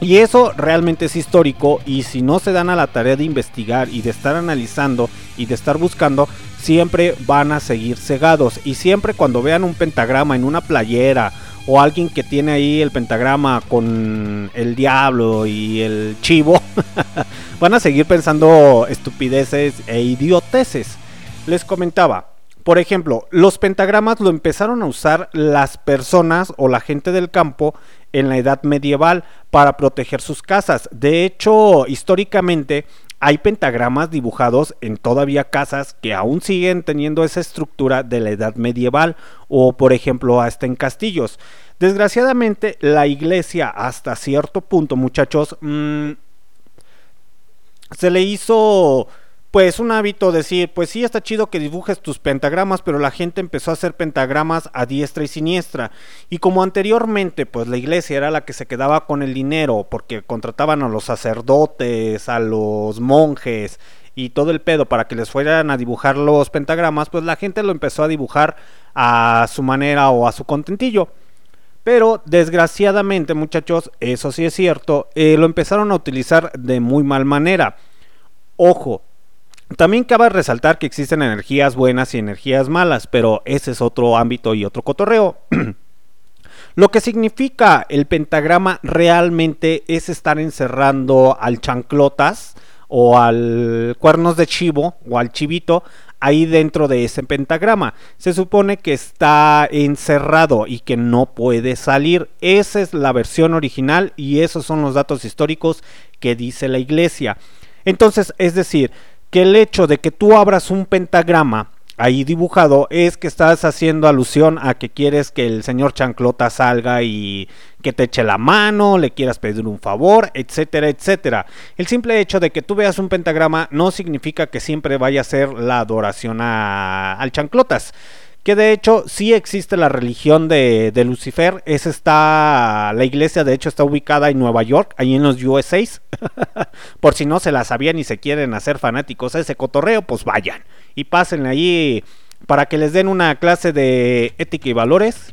Y eso realmente es histórico y si no se dan a la tarea de investigar y de estar analizando y de estar buscando, siempre van a seguir cegados. Y siempre cuando vean un pentagrama en una playera o alguien que tiene ahí el pentagrama con el diablo y el chivo, [laughs] van a seguir pensando estupideces e idioteces. Les comentaba, Por ejemplo, los pentagramas lo empezaron a usar las personas o la gente del campo en la edad medieval para proteger sus casas. De hecho, históricamente hay pentagramas dibujados en todavía casas que aún siguen teniendo esa estructura de la edad medieval o por ejemplo hasta en castillos. Desgraciadamente la iglesia hasta cierto punto muchachos mm, se le hizo pues un hábito decir, pues sí está chido que dibujes tus pentagramas, pero la gente empezó a hacer pentagramas a diestra y siniestra. Y como anteriormente, pues la iglesia era la que se quedaba con el dinero, porque contrataban a los sacerdotes, a los monjes y todo el pedo para que les fueran a dibujar los pentagramas, pues la gente lo empezó a dibujar a su manera o a su contentillo. Pero desgraciadamente, muchachos, eso sí es cierto, eh, lo empezaron a utilizar de muy mal manera. Ojo, también cabe resaltar que existen energías buenas y energías malas, pero ese es otro ámbito y otro cotorreo. [clears throat] Lo que significa el pentagrama realmente es estar encerrando al chanclotas o al cuernos de chivo o al chivito ahí dentro de ese pentagrama. Se supone que está encerrado y que no puede salir. Esa es la versión original y esos son los datos históricos que dice la iglesia. Entonces, es decir, que el hecho de que tú abras un pentagrama ahí dibujado es que estás haciendo alusión a que quieres que el señor Chanclota salga y que te eche la mano, le quieras pedir un favor, etcétera, etcétera. El simple hecho de que tú veas un pentagrama no significa que siempre vaya a ser la adoración al Chanclotas. Que de hecho sí existe la religión de, de Lucifer. Esa está. La iglesia, de hecho, está ubicada en Nueva York, ahí en los USA. [laughs] Por si no se la sabían y se quieren hacer fanáticos a ese cotorreo, pues vayan. Y pásenle ahí para que les den una clase de ética y valores.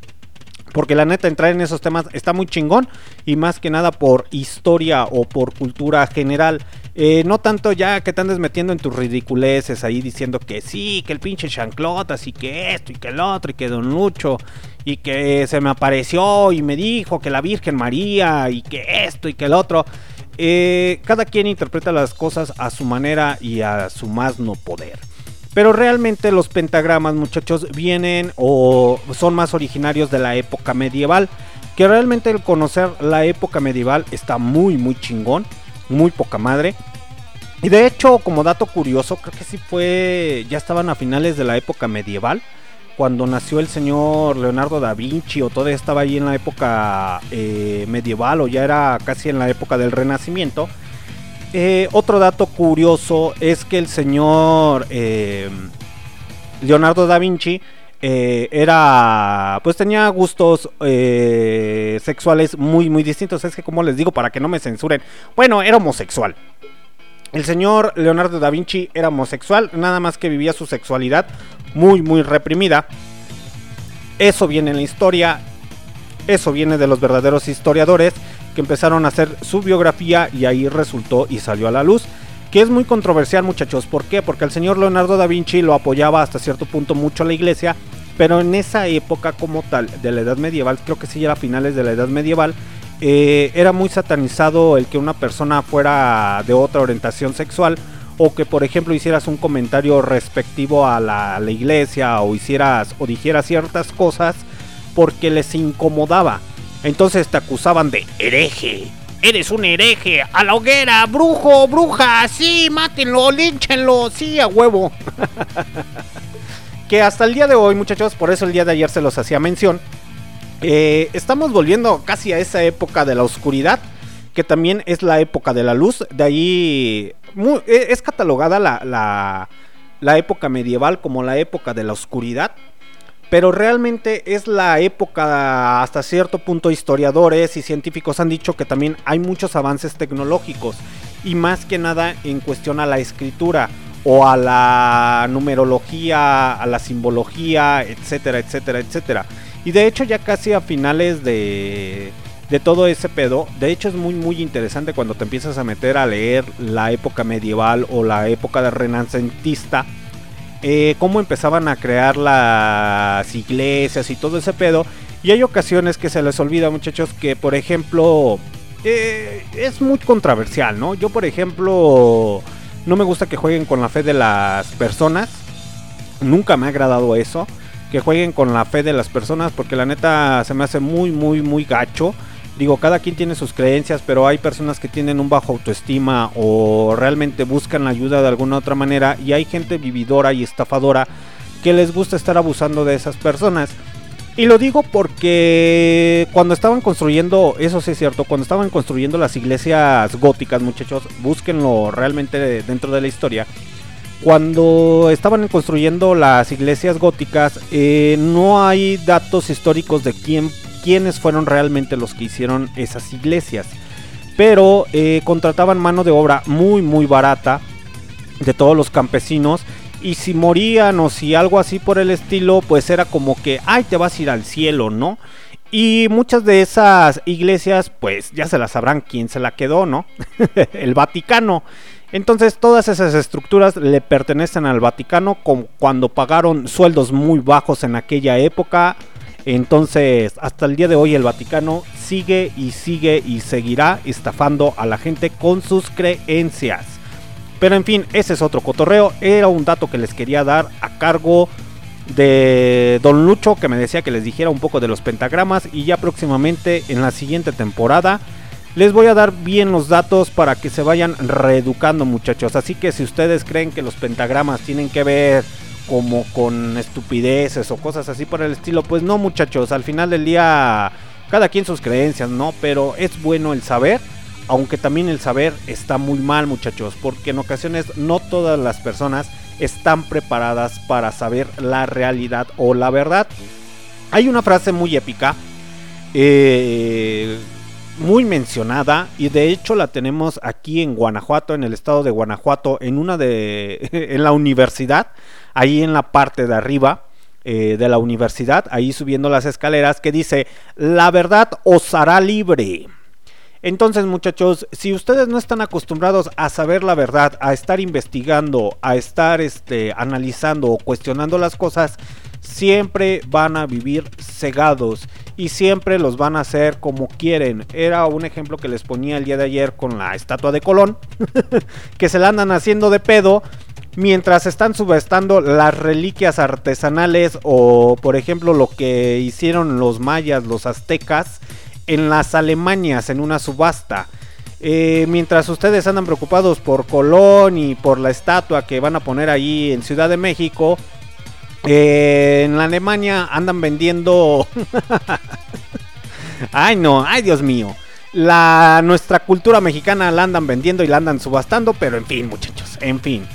Porque la neta, entrar en esos temas está muy chingón. Y más que nada por historia o por cultura general. Eh, no tanto ya que te andes metiendo en tus ridiculeces ahí diciendo que sí, que el pinche chanclotas y que esto y que el otro y que Don Lucho y que se me apareció y me dijo que la Virgen María y que esto y que el otro. Eh, cada quien interpreta las cosas a su manera y a su más no poder. Pero realmente los pentagramas, muchachos, vienen o son más originarios de la época medieval. Que realmente el conocer la época medieval está muy, muy chingón. Muy poca madre. Y de hecho, como dato curioso, creo que sí fue. Ya estaban a finales de la época medieval. Cuando nació el señor Leonardo da Vinci, o todavía estaba ahí en la época eh, medieval, o ya era casi en la época del Renacimiento. Eh, otro dato curioso es que el señor eh, Leonardo da Vinci eh, era, pues tenía gustos sexuales muy, muy distintos. Es que, como les digo, para que no me censuren, bueno, era homosexual. El señor Leonardo da Vinci era homosexual, nada más que vivía su sexualidad muy, muy reprimida. Eso viene en la historia, eso viene de los verdaderos historiadores que empezaron a hacer su biografía y ahí resultó y salió a la luz. Que es muy controversial muchachos, ¿por qué? Porque el señor Leonardo da Vinci lo apoyaba hasta cierto punto mucho la iglesia, pero en esa época como tal de la edad medieval, creo que sí era finales de la edad medieval, eh, era muy satanizado el que una persona fuera de otra orientación sexual o que por ejemplo hicieras un comentario respectivo a la, a la iglesia o hicieras o dijeras ciertas cosas porque les incomodaba. Entonces te acusaban de hereje. Eres un hereje. A la hoguera, brujo, bruja. Sí, mátenlo, línchenlo. Sí, a huevo. [laughs] que hasta el día de hoy, muchachos, por eso el día de ayer se los hacía mención. eh, estamos volviendo casi a esa época de la oscuridad. Que también es la época de la luz. De ahí e- es catalogada la, la época medieval como la época de la oscuridad pero realmente es la época, hasta cierto punto historiadores y científicos han dicho que también hay muchos avances tecnológicos y más que nada en cuestión a la escritura o a la numerología, a la simbología, etcétera, etcétera, etcétera. Y de hecho ya casi a finales de, de todo ese pedo, de hecho es muy muy interesante cuando te empiezas a meter a leer la época medieval o la época renacentista eh, cómo empezaban a crear las iglesias y todo ese pedo. Y hay ocasiones que se les olvida, muchachos, que por ejemplo eh, es muy controversial, ¿no? Yo, por ejemplo, no me gusta que jueguen con la fe de las personas. Nunca me ha agradado eso. Que jueguen con la fe de las personas. Porque la neta se me hace muy, muy, muy gacho. Digo, cada quien tiene sus creencias. Pero hay personas que tienen un bajo autoestima. O realmente buscan la ayuda de alguna otra manera. Y hay gente vividora y estafadora. Que les gusta estar abusando de esas personas. Y lo digo porque cuando estaban construyendo, eso sí es cierto, cuando estaban construyendo las iglesias góticas, muchachos, búsquenlo realmente de- dentro de la historia. Cuando estaban construyendo las iglesias góticas, eh, no hay datos históricos de quién, quiénes fueron realmente los que hicieron esas iglesias. Pero eh, contrataban mano de obra muy, muy barata de todos los campesinos. Y si morían o si algo así por el estilo, pues era como que, ay, te vas a ir al cielo, ¿no? Y muchas de esas iglesias, pues ya se las sabrán quién se la quedó, ¿no? [laughs] el Vaticano. Entonces todas esas estructuras le pertenecen al Vaticano como cuando pagaron sueldos muy bajos en aquella época. Entonces hasta el día de hoy el Vaticano sigue y sigue y seguirá estafando a la gente con sus creencias. Pero en fin, ese es otro cotorreo. Era un dato que les quería dar a cargo de Don Lucho, que me decía que les dijera un poco de los pentagramas. Y ya próximamente en la siguiente temporada les voy a dar bien los datos para que se vayan reeducando, muchachos. Así que si ustedes creen que los pentagramas tienen que ver como con estupideces o cosas así por el estilo, pues no, muchachos. Al final del día, cada quien sus creencias, ¿no? Pero es bueno el saber aunque también el saber está muy mal muchachos, porque en ocasiones no todas las personas están preparadas para saber la realidad o la verdad. Hay una frase muy épica, eh, muy mencionada, y de hecho la tenemos aquí en Guanajuato, en el estado de Guanajuato, en una de, [laughs] en la universidad, ahí en la parte de arriba. eh, de la universidad, ahí subiendo las escaleras, que dice, la verdad os hará libre. Entonces, muchachos, si ustedes no están acostumbrados a saber la verdad, a estar investigando, a estar este, analizando o cuestionando las cosas, siempre van a vivir cegados y siempre los van a hacer como quieren. Era un ejemplo que les ponía el día de ayer con la estatua de Colón, [laughs] que se la andan haciendo de pedo mientras están subastando las reliquias artesanales o, por ejemplo, lo que hicieron los mayas, los aztecas en las Alemanias en una subasta. Eh, mientras ustedes andan preocupados por Colón y por la estatua que van a poner ahí en Ciudad de México, eh, en la Alemania andan vendiendo... [laughs] ay no, ay Dios mío. Nuestra cultura mexicana la andan vendiendo y la andan subastando, pero en fin muchachos, en fin.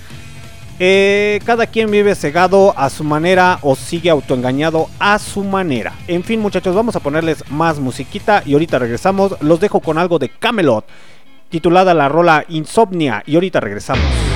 Eh, cada quien vive cegado a su manera o sigue autoengañado a su manera. En fin, muchachos, vamos a ponerles más musiquita y ahorita regresamos. Los dejo con algo de Camelot, titulada la rola Insomnia, y ahorita regresamos.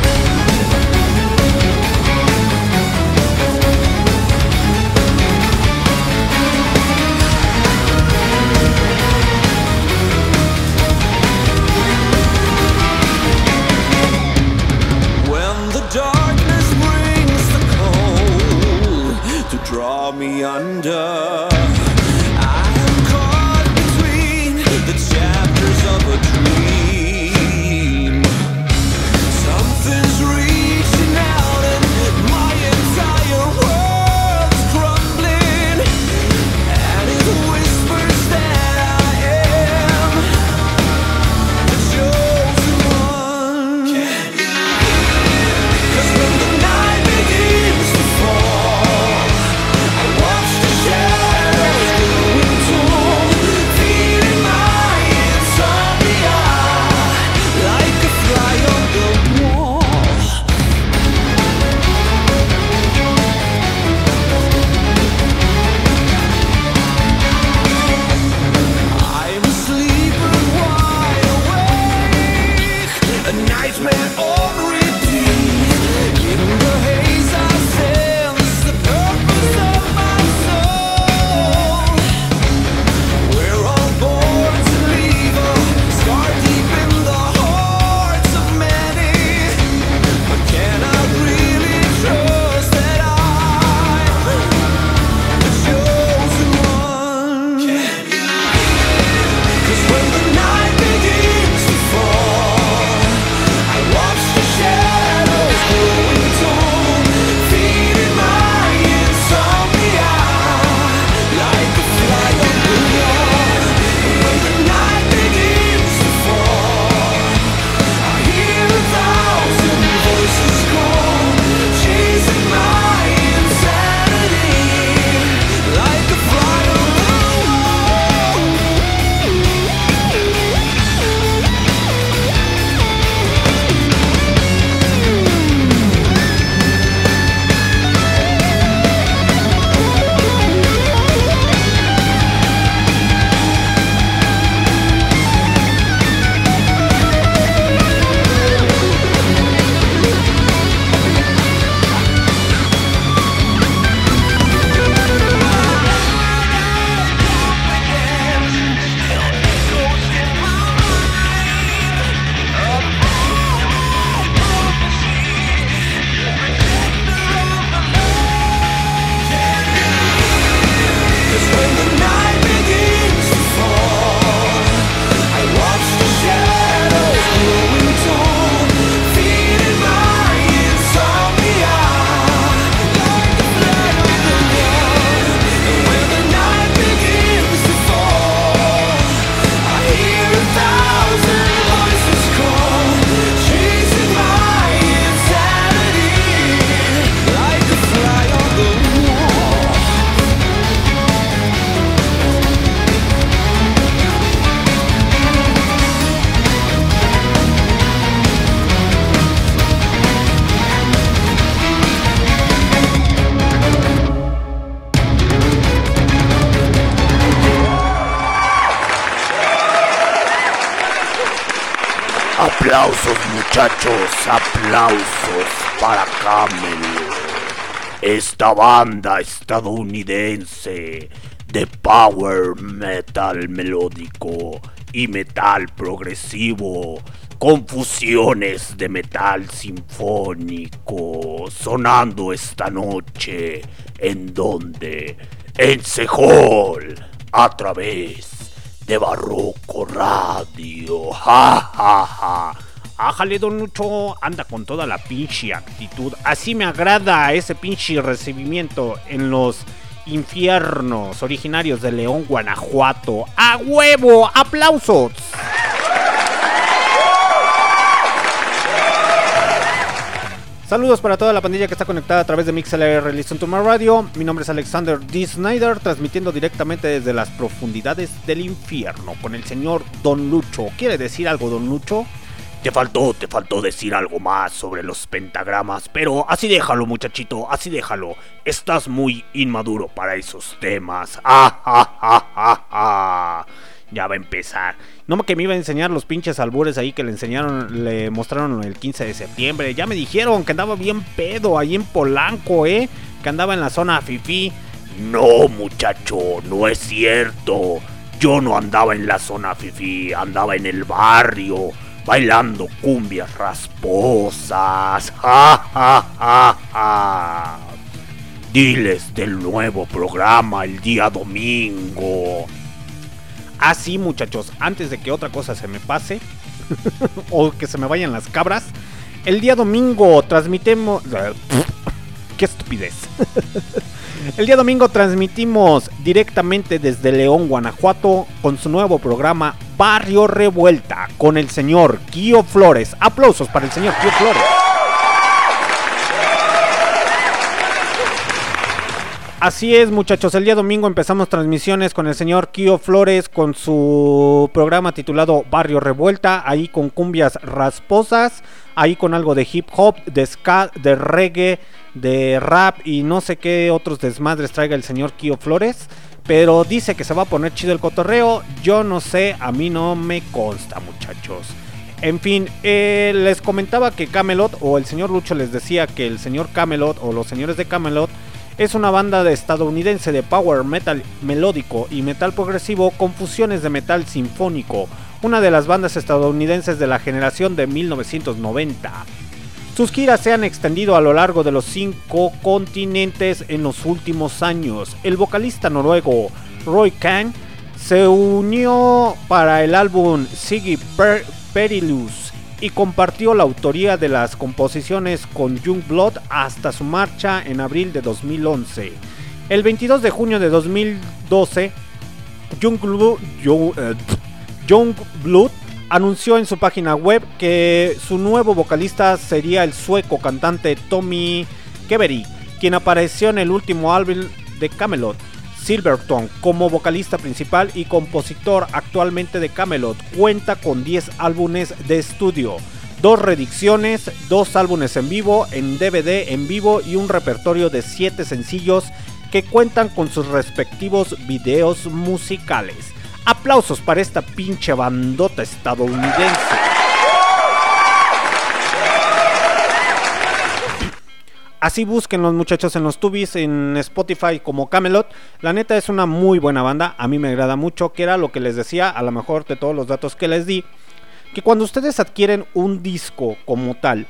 Esta banda estadounidense de power metal melódico y metal progresivo con fusiones de metal sinfónico sonando esta noche en donde en Sejol a través de Barroco Radio. Ja. Ájale, don Lucho, anda con toda la pinche actitud. Así me agrada ese pinche recibimiento en los infiernos originarios de León, Guanajuato. ¡A huevo! ¡Aplausos! Saludos para toda la pandilla que está conectada a través de MixLR Listen to My Radio. Mi nombre es Alexander D. Snyder, transmitiendo directamente desde las profundidades del infierno con el señor Don Lucho. ¿Quiere decir algo, Don Lucho? Te faltó, te faltó decir algo más sobre los pentagramas, pero así déjalo, muchachito, así déjalo. Estás muy inmaduro para esos temas. [laughs] Ah, ah, ah, ah, ah. Ya va a empezar. No que me iba a enseñar los pinches albures ahí que le enseñaron, le mostraron el 15 de septiembre. Ya me dijeron que andaba bien pedo ahí en Polanco, ¿eh? Que andaba en la zona Fifi. No, muchacho, no es cierto. Yo no andaba en la zona fifi, andaba en el barrio, bailando cumbias rasposas. [laughs] Ja, ja, ja, ja. Diles del nuevo programa el día domingo. Ah, sí, muchachos, antes de que otra cosa se me pase [laughs] o que se me vayan las cabras, el día domingo transmitimos. [laughs] ¡Qué estupidez! El día domingo transmitimos directamente desde León, Guanajuato, con su nuevo programa Barrio Revuelta, con el señor Kio Flores. Aplausos para el señor Kio Flores. Así es, muchachos. El día domingo empezamos transmisiones con el señor Kio Flores con su programa titulado Barrio Revuelta, ahí con cumbias rasposas, ahí con algo de hip hop, de ska, de reggae, de rap y no sé qué otros desmadres traiga el señor Kio Flores. Pero dice que se va a poner chido el cotorreo. Yo no sé, a mí no me consta, muchachos. En fin, eh, les comentaba que Camelot, o el señor Lucho les decía que el señor Camelot, o los señores de Camelot, es una banda de estadounidense de power metal melódico y metal progresivo con fusiones de metal sinfónico, una de las bandas estadounidenses de la generación de 1990. Sus giras se han extendido a lo largo de los cinco continentes en los últimos años. El vocalista noruego Roy Khan se unió para el álbum Siggy per Perilous y compartió la autoría de las composiciones con Youngblood hasta su marcha en abril de 2011. El 22 de junio de 2012, Youngblood, Young- eh, anunció en su página web que su nuevo vocalista sería el sueco cantante Tommy Kevery, quien apareció en el último álbum de Camelot, Silverton, como vocalista principal y compositor actualmente de Camelot. Cuenta con 10 álbumes de estudio, dos reediciones, dos álbumes en vivo, en DVD en vivo y un repertorio de 7 sencillos que cuentan con sus respectivos videos musicales. Aplausos para esta pinche bandota estadounidense. Así busquen los muchachos en los tubis, en Spotify como Camelot. La neta es una muy buena banda, a mí me agrada mucho, que era lo que les decía, a lo mejor de todos los datos que les di, que cuando ustedes adquieren un disco como tal,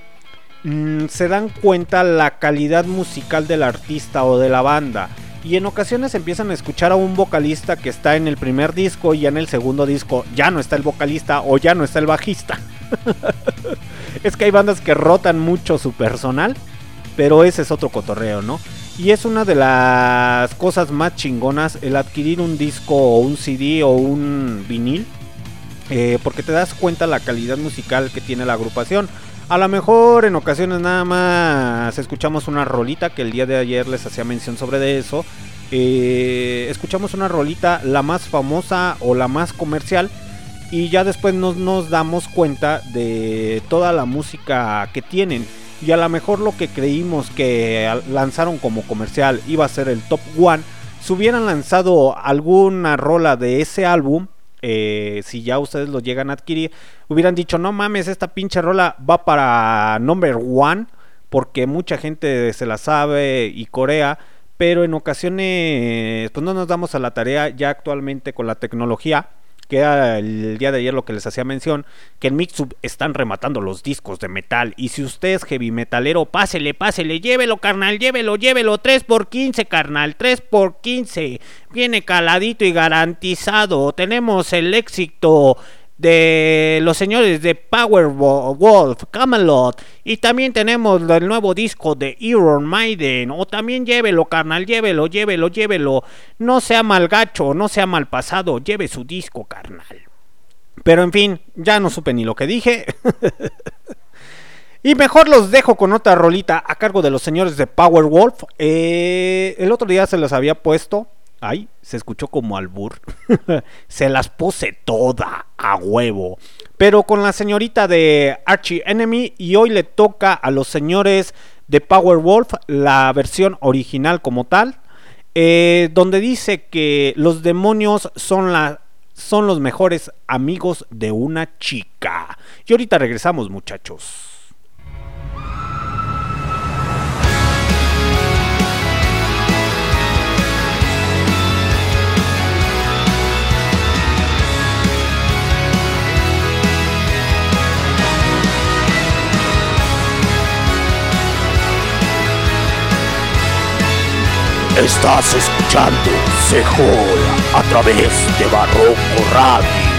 mm, se dan cuenta la calidad musical del artista o de la banda. Y en ocasiones empiezan a escuchar a un vocalista que está en el primer disco y ya en el segundo disco ya no está el vocalista o ya no está el bajista. [laughs] es que hay bandas que rotan mucho su personal, pero ese es otro cotorreo, ¿no? Y es una de las cosas más chingonas el adquirir un disco o un CD o un vinil. eh, porque te das cuenta la calidad musical que tiene la agrupación. A lo mejor en ocasiones nada más escuchamos una rolita que el día de ayer les hacía mención sobre de eso. Eh, escuchamos una rolita, la más famosa o la más comercial. Y ya después nos, nos damos cuenta de toda la música que tienen. Y a lo mejor lo que creímos que lanzaron como comercial iba a ser el top one. Si hubieran lanzado alguna rola de ese álbum, eh, si ya ustedes lo llegan a adquirir, hubieran dicho, no mames, esta pinche rola va para number one, porque mucha gente se la sabe y corea, pero en ocasiones pues no nos damos a la tarea ya actualmente con la tecnología que era el día de ayer lo que les hacía mención, que en Mixup están rematando los discos de metal. Y si usted es heavy metalero, pásele, pásele, llévelo, carnal, llévelo, llévelo. 3 por 15, carnal, 3 por 15. Viene caladito y garantizado. Tenemos el éxito de los señores de Powerwolf, Camelot. Y también tenemos el nuevo disco de Iron Maiden. O también llévelo, carnal, llévelo, llévelo, llévelo. No sea mal gacho, no sea mal pasado, lleve su disco, carnal. Pero en fin, ya no supe ni lo que dije. [laughs] y mejor los dejo con otra rolita a cargo de los señores de Powerwolf. Eh, el otro día se las había puesto. Ay, se escuchó como albur. [laughs] se las puse toda a huevo. Pero con la señorita de Archie Enemy. Y hoy le toca a los señores de Powerwolf la versión original como tal. eh, donde dice que los demonios son, son los mejores amigos de una chica. Y ahorita regresamos muchachos. Estás escuchando Sejol a través de Barroco Radio.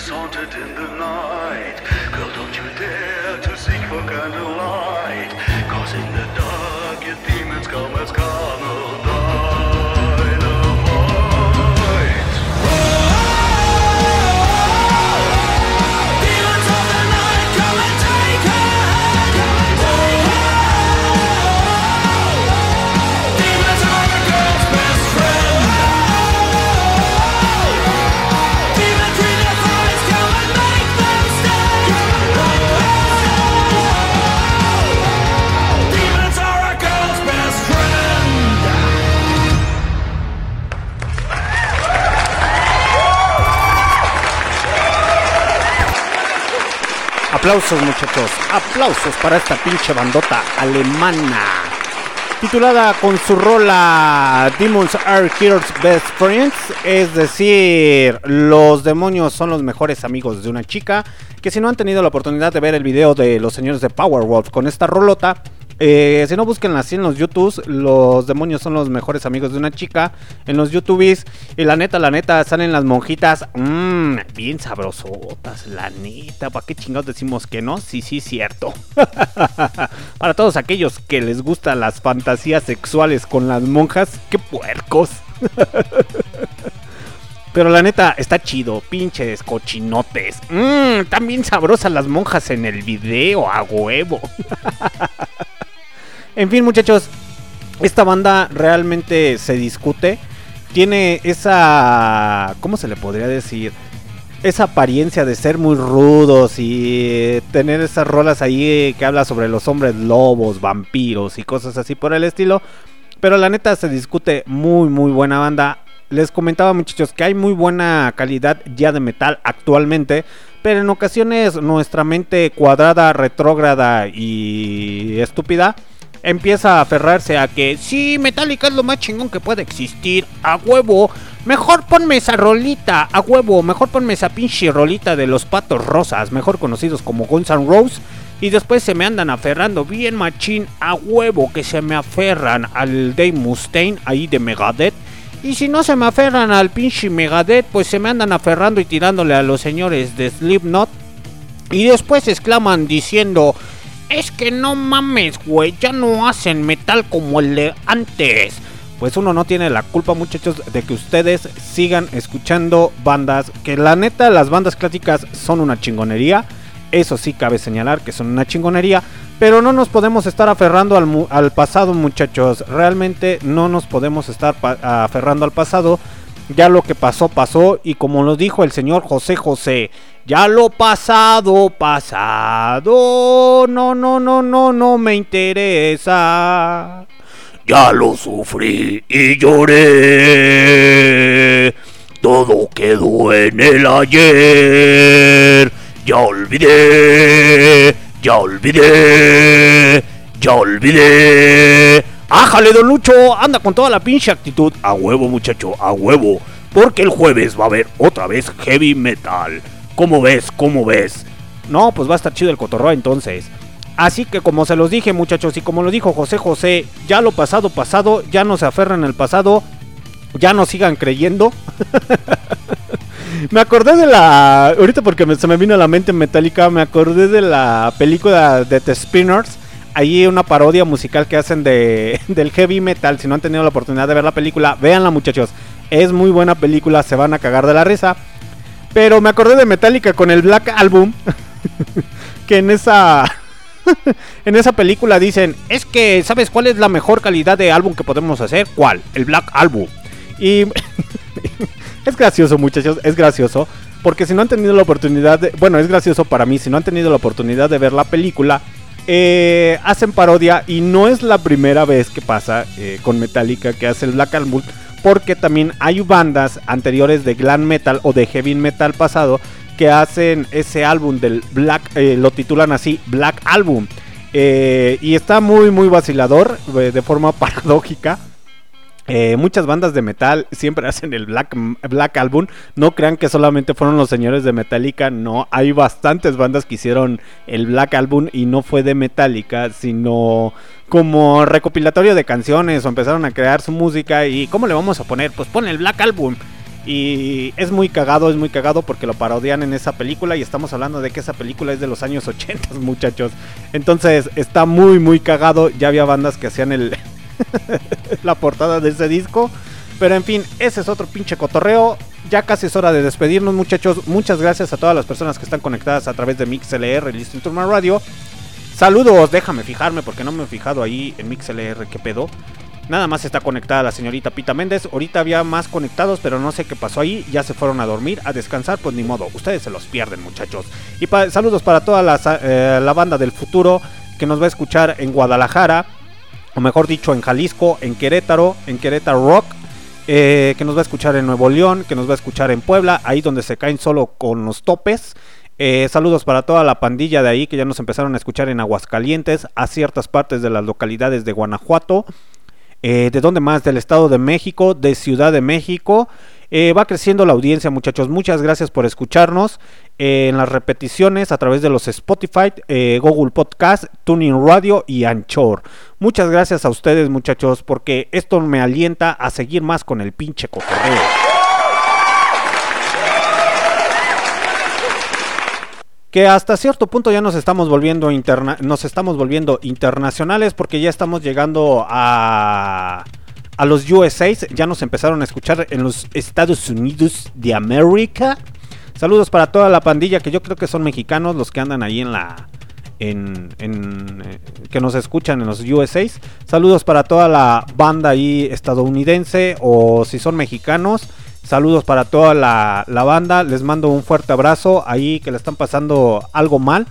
is haunted in the night. Girl, don't you dare to seek for candlelight. Cause in the dark your demons come as carnal. Aplausos muchachos, aplausos para esta pinche bandota alemana. Titulada con su rola Demons are Heroes Best Friends, es decir, los demonios son los mejores amigos de una chica. Que si no han tenido la oportunidad de ver el video de los señores de Powerwolf con esta rolota, eh, si no busquen así en los YouTubes, los demonios son los mejores amigos de una chica. En los YouTubes, y la neta, la neta, salen las monjitas. Mmm, bien sabrosotas, la neta. ¿Para qué chingados decimos que no? Sí, sí, cierto. [laughs] Para todos aquellos que les gustan las fantasías sexuales con las monjas, qué puercos. [laughs] Pero la neta, está chido, pinches cochinotes. Mmm, también sabrosas las monjas en el video, a huevo. [laughs] En fin, muchachos, esta banda realmente se discute. Tiene esa. ¿Cómo se le podría decir? Esa apariencia de ser muy rudos y tener esas rolas ahí que habla sobre los hombres lobos, vampiros y cosas así por el estilo. Pero la neta se discute muy, muy buena banda. Les comentaba muchachos que hay muy buena calidad ya de metal actualmente. Pero en ocasiones nuestra mente cuadrada, retrógrada y estúpida empieza a aferrarse a que sí, Metallica es lo más chingón que puede existir, a huevo. Mejor ponme esa rolita, a huevo. Mejor ponme esa pinche rolita de los patos rosas, mejor conocidos como Guns N' Roses. Y después se me andan aferrando bien machín a huevo que se me aferran al Dave Mustaine ahí de Megadeth. Y si no se me aferran al pinche Megadeth, pues se me andan aferrando y tirándole a los señores de Slipknot. Y después exclaman diciendo, es que no mames, güey, ya no hacen metal como el de antes. Pues uno no tiene la culpa, muchachos, de que ustedes sigan escuchando bandas. Que la neta, las bandas clásicas son una chingonería. Eso sí cabe señalar que son una chingonería. Pero no nos podemos estar aferrando al, al pasado, muchachos. Realmente no nos podemos estar aferrando al pasado. Ya lo que pasó, pasó. Y como lo dijo el señor José José, ya lo pasado, pasado. No, no, no, no, no me interesa. Ya lo sufrí y lloré. Todo quedó en el ayer. Ya olvidé, ya olvidé, ya olvidé. ¡Ájale, don Lucho! Anda con toda la pinche actitud. A huevo, muchacho, a huevo. Porque el jueves va a haber otra vez heavy metal. ¿Cómo ves? ¿Cómo ves? No, pues va a estar chido el cotorreo entonces. Así que como se los dije muchachos y como lo dijo José José, ya lo pasado pasado, ya no se aferran al pasado, ya no sigan creyendo. [laughs] me acordé de la... Ahorita porque se me vino a la mente Metallica, me acordé de la película de The Spinners. Ahí una parodia musical que hacen de, [laughs] del heavy metal. Si no han tenido la oportunidad de ver la película, véanla muchachos. Es muy buena película, se van a cagar de la risa. Pero me acordé de Metallica con el Black Album. [laughs] que en esa. [laughs] en esa película dicen: Es que, ¿sabes cuál es la mejor calidad de álbum que podemos hacer? ¿Cuál? El Black Album. Y. es gracioso, muchachos, es gracioso. Porque si no han tenido la oportunidad. Bueno, es gracioso para mí. Si no han tenido la oportunidad de ver la película. Eh, hacen parodia y no es la primera vez que pasa eh, con Metallica que hace el Black Album porque también hay bandas anteriores de glam metal o de heavy metal pasado que hacen ese álbum del Black, eh, lo titulan así, Black Album. Y está muy, muy vacilador, de forma [laughs] paradójica. Muchas bandas de metal siempre [laughs] hacen el Black, Black Album. No crean que solamente fueron los señores de Metallica. No, hay bastantes bandas que hicieron el Black Album y no fue de Metallica, sino como recopilatorio de canciones o empezaron a crear su música y ¿cómo le vamos a poner? Pues pon el Black Album. Y es muy cagado, es muy cagado porque lo parodian en esa película y estamos hablando de que esa película es de los años [laughs] 80, muchachos. Entonces está muy, muy cagado. Ya había bandas que hacían el [laughs] la portada de ese disco. Pero en fin, ese es otro pinche cotorreo. Ya casi es hora de despedirnos, muchachos. Muchas gracias a todas las personas que están conectadas a través de MixLR, Listen to My Radio. Saludos, déjame fijarme porque no me he fijado ahí en MixLR, qué pedo. Nada más está conectada la señorita Pita Méndez. Ahorita había más conectados, pero no sé qué pasó ahí. Ya se fueron a dormir, a descansar, pues ni modo. Ustedes se los pierden, muchachos. Y saludos para toda la, eh, la banda del futuro que nos va a escuchar en Guadalajara, o mejor dicho, en Jalisco, en Querétaro, en Querétaro Rock. Eh, que nos va a escuchar en Nuevo León, que nos va a escuchar en Puebla, ahí donde se caen solo con los topes. Eh, saludos para toda la pandilla de ahí que ya nos empezaron a escuchar en Aguascalientes, a ciertas partes de las localidades de Guanajuato. Eh, ¿De dónde más? Del Estado de México, de Ciudad de México. Va creciendo la audiencia, muchachos. Muchas gracias por escucharnos en las repeticiones a través de los Spotify, eh, Google Podcast, Tuning Radio y Anchor. Muchas gracias a ustedes, muchachos, porque esto me alienta a seguir más con el pinche cotorreo. que hasta cierto punto ya nos estamos volviendo interna nos estamos volviendo internacionales porque ya estamos llegando a a los USA, ya nos empezaron a escuchar en los Estados Unidos de América. Saludos para toda la pandilla que yo creo que son mexicanos los que andan ahí en la en, en, eh, que nos escuchan en los USA. Saludos para toda la banda ahí estadounidense o si son mexicanos. Saludos para toda la, la banda. Les mando un fuerte abrazo ahí que le están pasando algo mal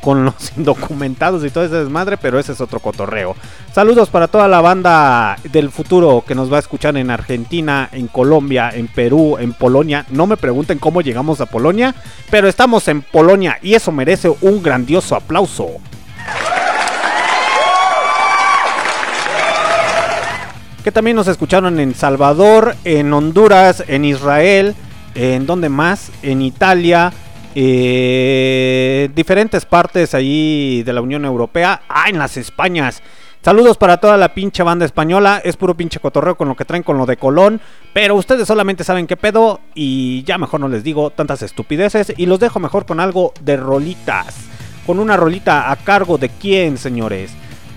con los [laughs] indocumentados y todo ese desmadre, pero ese es otro cotorreo. Saludos para toda la banda del futuro que nos va a escuchar en Argentina, en Colombia, en Perú, en Polonia. No me pregunten cómo llegamos a Polonia, pero estamos en Polonia y eso merece un grandioso aplauso. Que también nos escucharon en Salvador, en Honduras, en Israel, en donde más, en Italia, eh, diferentes partes ahí de la Unión Europea. Ah, en las Españas. Saludos para toda la pinche banda española. Es puro pinche cotorreo con lo que traen con lo de Colón. Pero ustedes solamente saben qué pedo. Y ya mejor no les digo tantas estupideces. Y los dejo mejor con algo de rolitas. Con una rolita a cargo de quién, señores.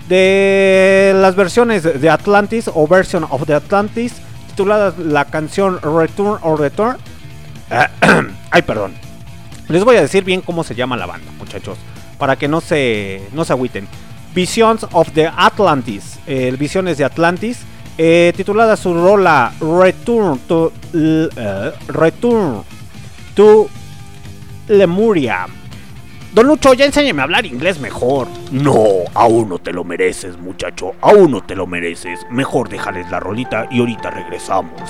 De las versiones de Atlantis o Version of the Atlantis. Titulada la canción Return or Return. [coughs] Ay, perdón. Les voy a decir bien cómo se llama la banda, muchachos, para que no se, no se agüiten. Visions of the Atlantis, eh, Visiones de Atlantis, eh, titulada su rola Return to, uh, Return to Lemuria. Don Lucho, ya enséñame a hablar inglés mejor. No, aún no te lo mereces, muchacho. Aún no te lo mereces. Mejor déjales la rolita y ahorita regresamos.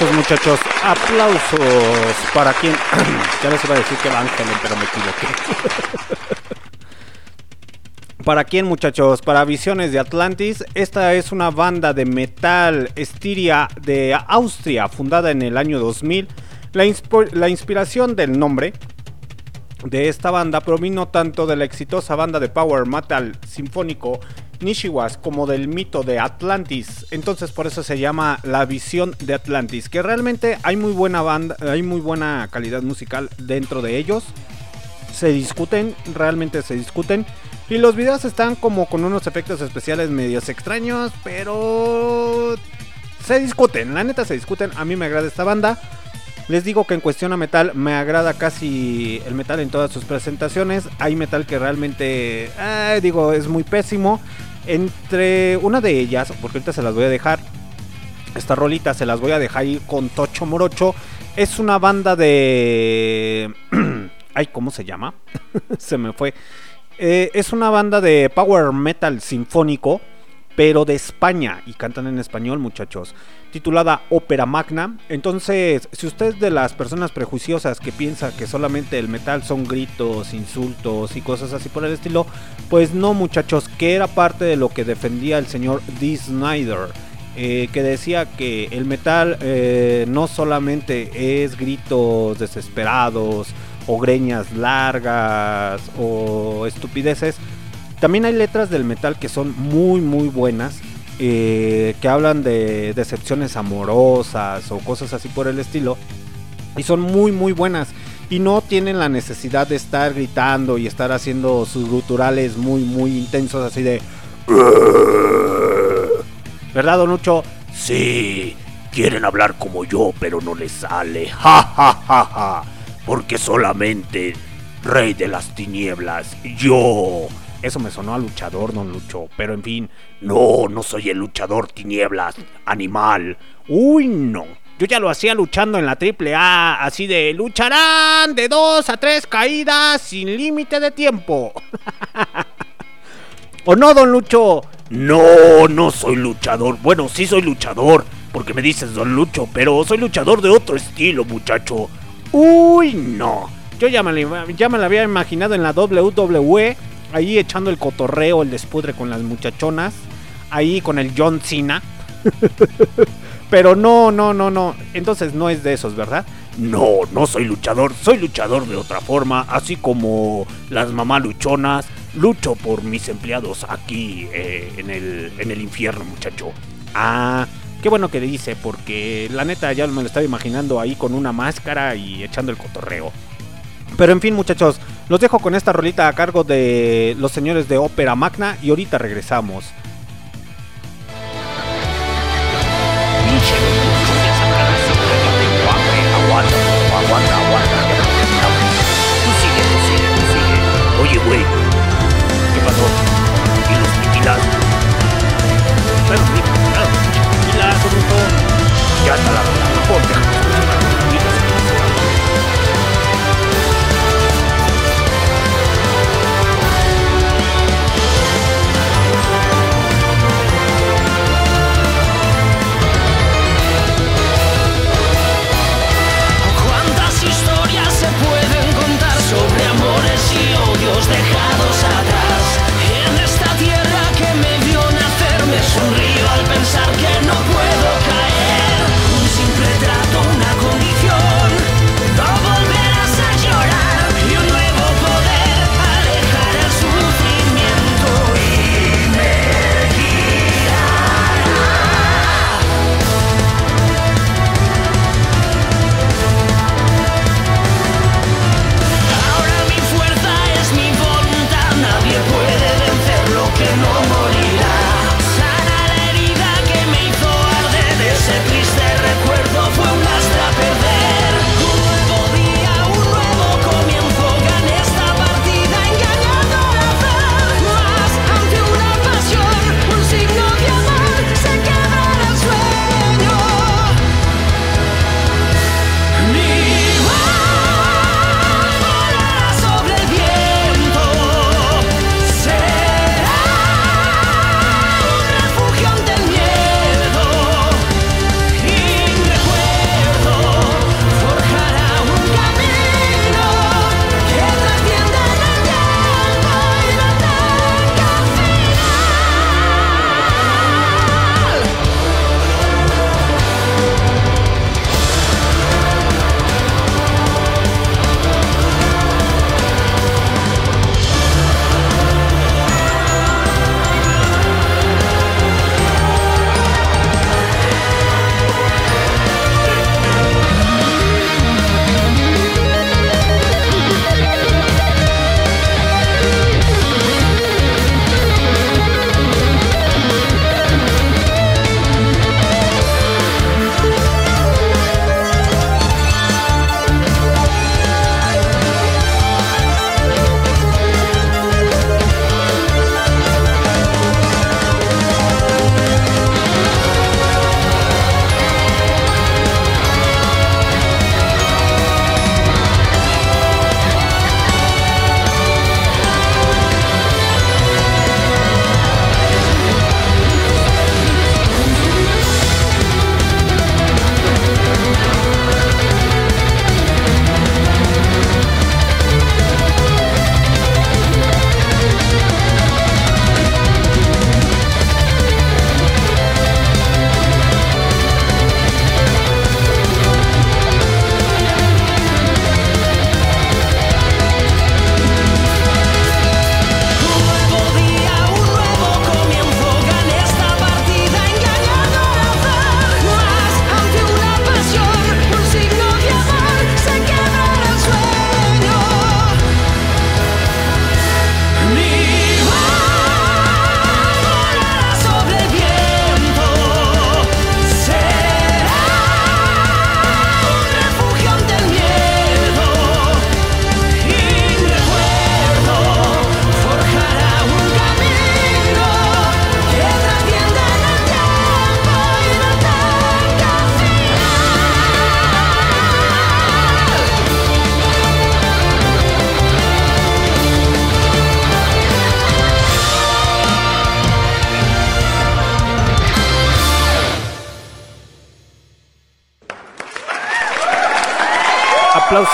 Muchachos, aplausos para quien... [clears throat] ya les iba a decir que Ángel, pero me equivoqué. [laughs] ¿Para quién muchachos? Para Visiones de Atlantis. Esta es una banda de metal estiria de Austria, fundada en el año 2000. La, la inspiración del nombre de esta banda provino tanto de la exitosa banda de power metal sinfónico Nishiwas como del mito de Atlantis. Entonces por eso se llama La Visión de Atlantis, que realmente hay muy buena banda, hay muy buena calidad musical dentro de ellos. Se discuten, realmente se discuten. Y los videos están como con unos efectos especiales medios extraños, pero se discuten, la neta se discuten. A mí me agrada esta banda. Les digo que en cuestión a metal me agrada casi el metal en todas sus presentaciones. Hay metal que realmente, eh, digo, es muy pésimo. Entre una de ellas, porque ahorita se las voy a dejar, esta rolita se las voy a dejar ahí con Tocho Morocho. Es una banda de... [clears throat] Ay, ¿cómo se llama? [laughs] se me fue. Eh, es una banda de power metal sinfónico, pero de España. Y cantan en español, muchachos. Titulada Ópera Magna. Entonces, si usted es de las personas prejuiciosas que piensa que solamente el metal son gritos, insultos y cosas así por el estilo, pues no, muchachos, que era parte de lo que defendía el señor Dee Snyder. eh, que decía que el metal eh, no solamente es gritos desesperados o greñas largas o estupideces. También hay letras del metal que son muy muy buenas, eh, que hablan de decepciones amorosas o cosas así por el estilo. Y son muy muy buenas. Y no tienen la necesidad de estar gritando y estar haciendo sus guturales muy muy intensos así de... ¿Verdad, Don Lucho? Sí, quieren hablar como yo, pero no les sale. [laughs] Ja, ja, ja, ja. Porque solamente Rey de las Tinieblas, yo. Eso me sonó a luchador, Don Lucho. Pero en fin, No, no soy el luchador Tinieblas, animal. Uy, no. Yo ya lo hacía luchando en la triple A, así de lucharán de dos a tres caídas sin límite de tiempo. [laughs] ¿O no, don Lucho? No, no soy luchador. Bueno, sí soy luchador, porque me dices Don Lucho, pero soy luchador de otro estilo, muchacho. Uy, no. Yo ya me, la, ya me la había imaginado en la WWE, ahí echando el cotorreo, el despudre con las muchachonas, ahí con el John Cena. [laughs] Pero no, no, no, no. Entonces no es de esos, ¿verdad? No, no soy luchador, soy luchador de otra forma, así como las mamá luchonas, lucho por mis empleados aquí eh, en, el, en el infierno, muchacho. Ah, qué bueno que dice, porque la neta ya me lo estaba imaginando ahí con una máscara y echando el cotorreo. Pero en fin, muchachos, los dejo con esta rolita a cargo de los señores de Ópera Magna y ahorita regresamos. Ya está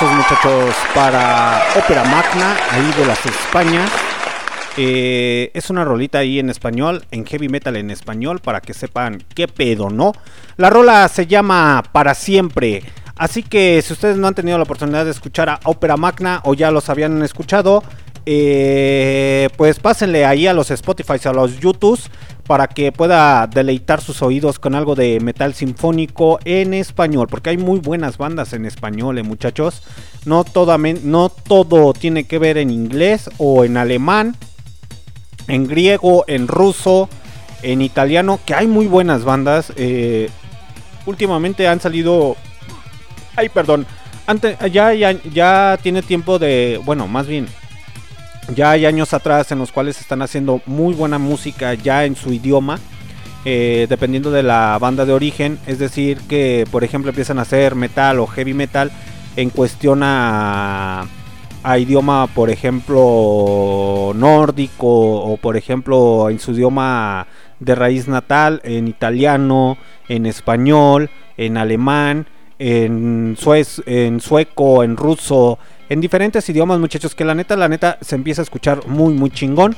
muchachos para Ópera Magna, ahí de las Españas. Eh, es una rolita ahí en español, en heavy metal en español, para que sepan qué pedo, ¿no? La rola se llama Para Siempre. Así que si ustedes no han tenido la oportunidad de escuchar a Ópera Magna o ya los habían escuchado, eh, pues pásenle ahí a los Spotify a los YouTube para que pueda deleitar sus oídos con algo de metal sinfónico en español, porque hay muy buenas bandas en español, eh, muchachos. No, no todo tiene que ver en inglés o en alemán, en griego, en ruso, en italiano, que hay muy buenas bandas. Eh, últimamente han salido... Ay, perdón. Ya, ya, ya tiene tiempo de... Bueno, más bien ya hay años atrás en los cuales están haciendo muy buena música ya en su idioma, eh, dependiendo de la banda de origen. Es decir, que por ejemplo empiezan a hacer metal o heavy metal en cuestión a, idioma, por ejemplo, nórdico o por ejemplo en su idioma de raíz natal, en italiano, en español, en alemán, en, en sueco, en ruso en diferentes idiomas, muchachos, que la neta, la neta se empieza a escuchar muy, muy chingón.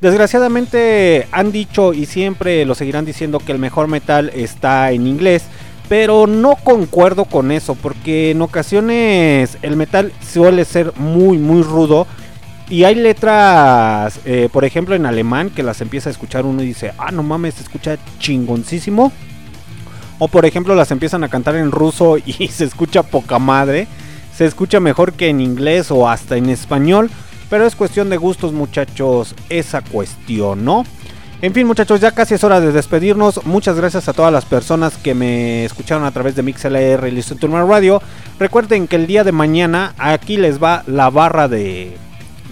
Desgraciadamente han dicho y siempre lo seguirán diciendo que el mejor metal está en inglés. Pero no concuerdo con eso, porque en ocasiones el metal suele ser muy, muy rudo. Y hay letras, eh, por ejemplo, en alemán, que las empieza a escuchar uno y dice, ah, no mames, se escucha chingoncísimo. O por ejemplo, las empiezan a cantar en ruso [laughs] y se escucha poca madre se escucha mejor que en inglés o hasta en español. Pero es cuestión de gustos muchachos, esa cuestión, ¿no? En fin muchachos, ya casi es hora de despedirnos. Muchas gracias a todas las personas que me escucharon a través de MixLR y Listen Turner Radio. Recuerden que el día de mañana aquí les va la barra de,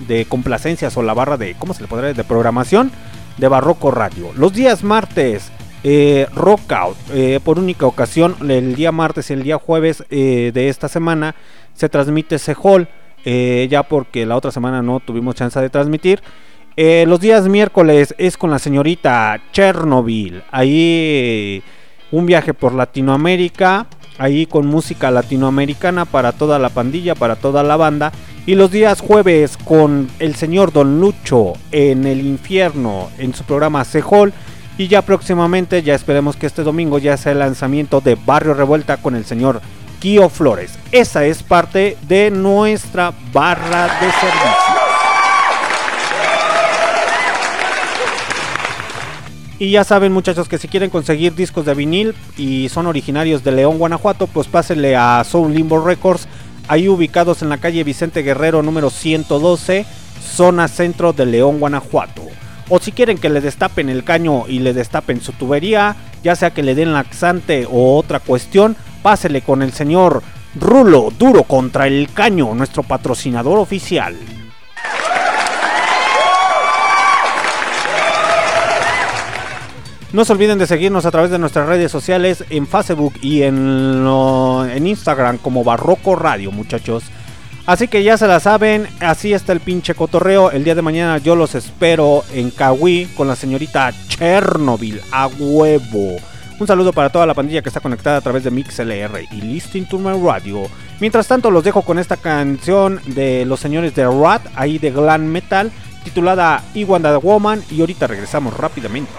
de complacencias o la barra de, ¿cómo se le podría De programación de Barroco Radio. Los días martes eh, Rockout, eh, por única ocasión, el día martes y el día jueves eh, de esta semana se transmite ese hall, eh, ya porque la otra semana no tuvimos chance de transmitir. Eh, los días miércoles es con la señorita Chernobyl, ahí un viaje por Latinoamérica, ahí con música latinoamericana para toda la pandilla, para toda la banda. Y los días jueves con el señor Don Lucho en el infierno, en su programa C-Hall. Y ya próximamente, ya esperemos que este domingo ya sea el lanzamiento de Barrio Revuelta con el señor Kio Flores. Esa es parte de nuestra barra de servicio. Y ya saben muchachos que si quieren conseguir discos de vinil y son originarios de León, Guanajuato, pues pásenle a Soul Limbo Records, ahí ubicados en la calle Vicente Guerrero número 112, zona centro de León, Guanajuato. O si quieren que le destapen el caño y le destapen su tubería, ya sea que le den laxante o otra cuestión, pásele con el señor Rulo Duro contra el Caño, nuestro patrocinador oficial. No se olviden de seguirnos a través de nuestras redes sociales en Facebook y en, en Instagram como Barroco Radio, muchachos. Así que ya se la saben, así está el pinche cotorreo. El día de mañana yo los espero en Kawi con la señorita Chernobyl a huevo. Un saludo para toda la pandilla que está conectada a través de MixLR y Listing to My Radio. Mientras tanto, los dejo con esta canción de los señores de Rat, ahí de Glam Metal, titulada Iwanda Woman. Y ahorita regresamos rápidamente.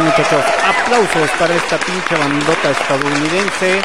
Muchachos, aplausos para esta pinche bandota estadounidense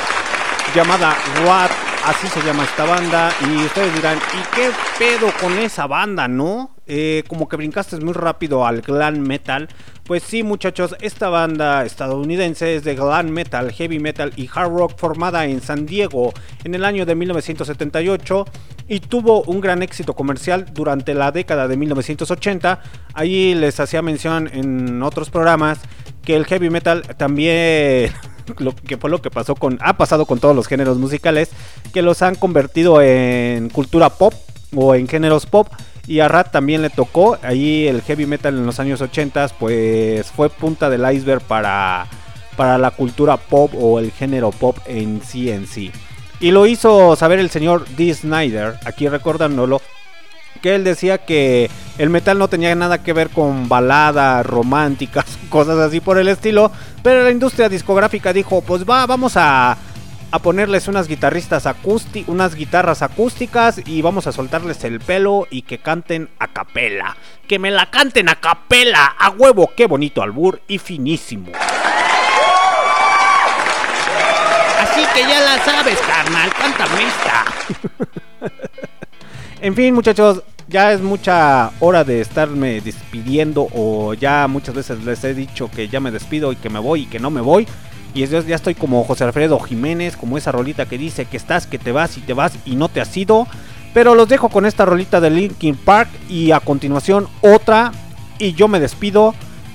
llamada Road, así se llama esta banda y ustedes dirán, ¿y qué pedo con esa banda, no? Eh, como que brincaste muy rápido al glam metal. Pues sí muchachos, esta banda estadounidense es de glam metal, heavy metal y hard rock formada en San Diego en el año de 1978 y tuvo un gran éxito comercial durante la década de 1980. Allí les hacía mención en otros programas que el heavy metal también [laughs] lo que fue lo que pasó con ha pasado con todos los géneros musicales que los han convertido en cultura pop o en géneros pop. Y a Rat también le tocó. Ahí el heavy metal en los años 80 pues fue punta del iceberg para para la cultura pop o el género pop en sí en sí y lo hizo saber el señor Dee Snyder aquí recordándolo que él decía que el metal no tenía nada que ver con baladas románticas, [laughs] cosas así por el estilo, pero la industria discográfica dijo, pues va, vamos a, a ponerles unas guitarristas acústicas, unas guitarras acústicas y vamos a soltarles el pelo y que canten a capela. Que me la canten a capela, a huevo, qué bonito albur y finísimo. Que ya la sabes, carnal, esta. En fin, muchachos, ya es mucha hora de estarme despidiendo o ya muchas veces les he dicho que ya me despido y que me voy y que no me voy. Y es- ya estoy como José Alfredo Jiménez, como esa rolita que dice que estás, que te vas y te vas y no te has ido. Pero los dejo con esta rolita de Linkin Park y a continuación otra y yo me despido.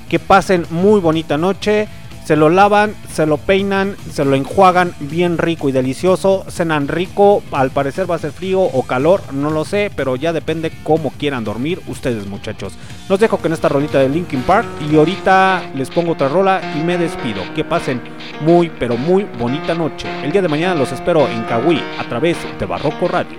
Que pasen muy bonita noche. Se lo lavan, se lo peinan, se lo enjuagan bien rico y delicioso. Cenan rico, al parecer va a ser frío o calor, no lo sé, pero ya depende cómo quieran dormir ustedes muchachos. Los dejo con esta rolita de Linkin Park y ahorita les pongo otra rola y me despido. Que pasen muy pero muy bonita noche. El día de mañana los espero en Kawi a través de Barroco Radio.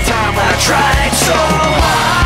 when I tried so hard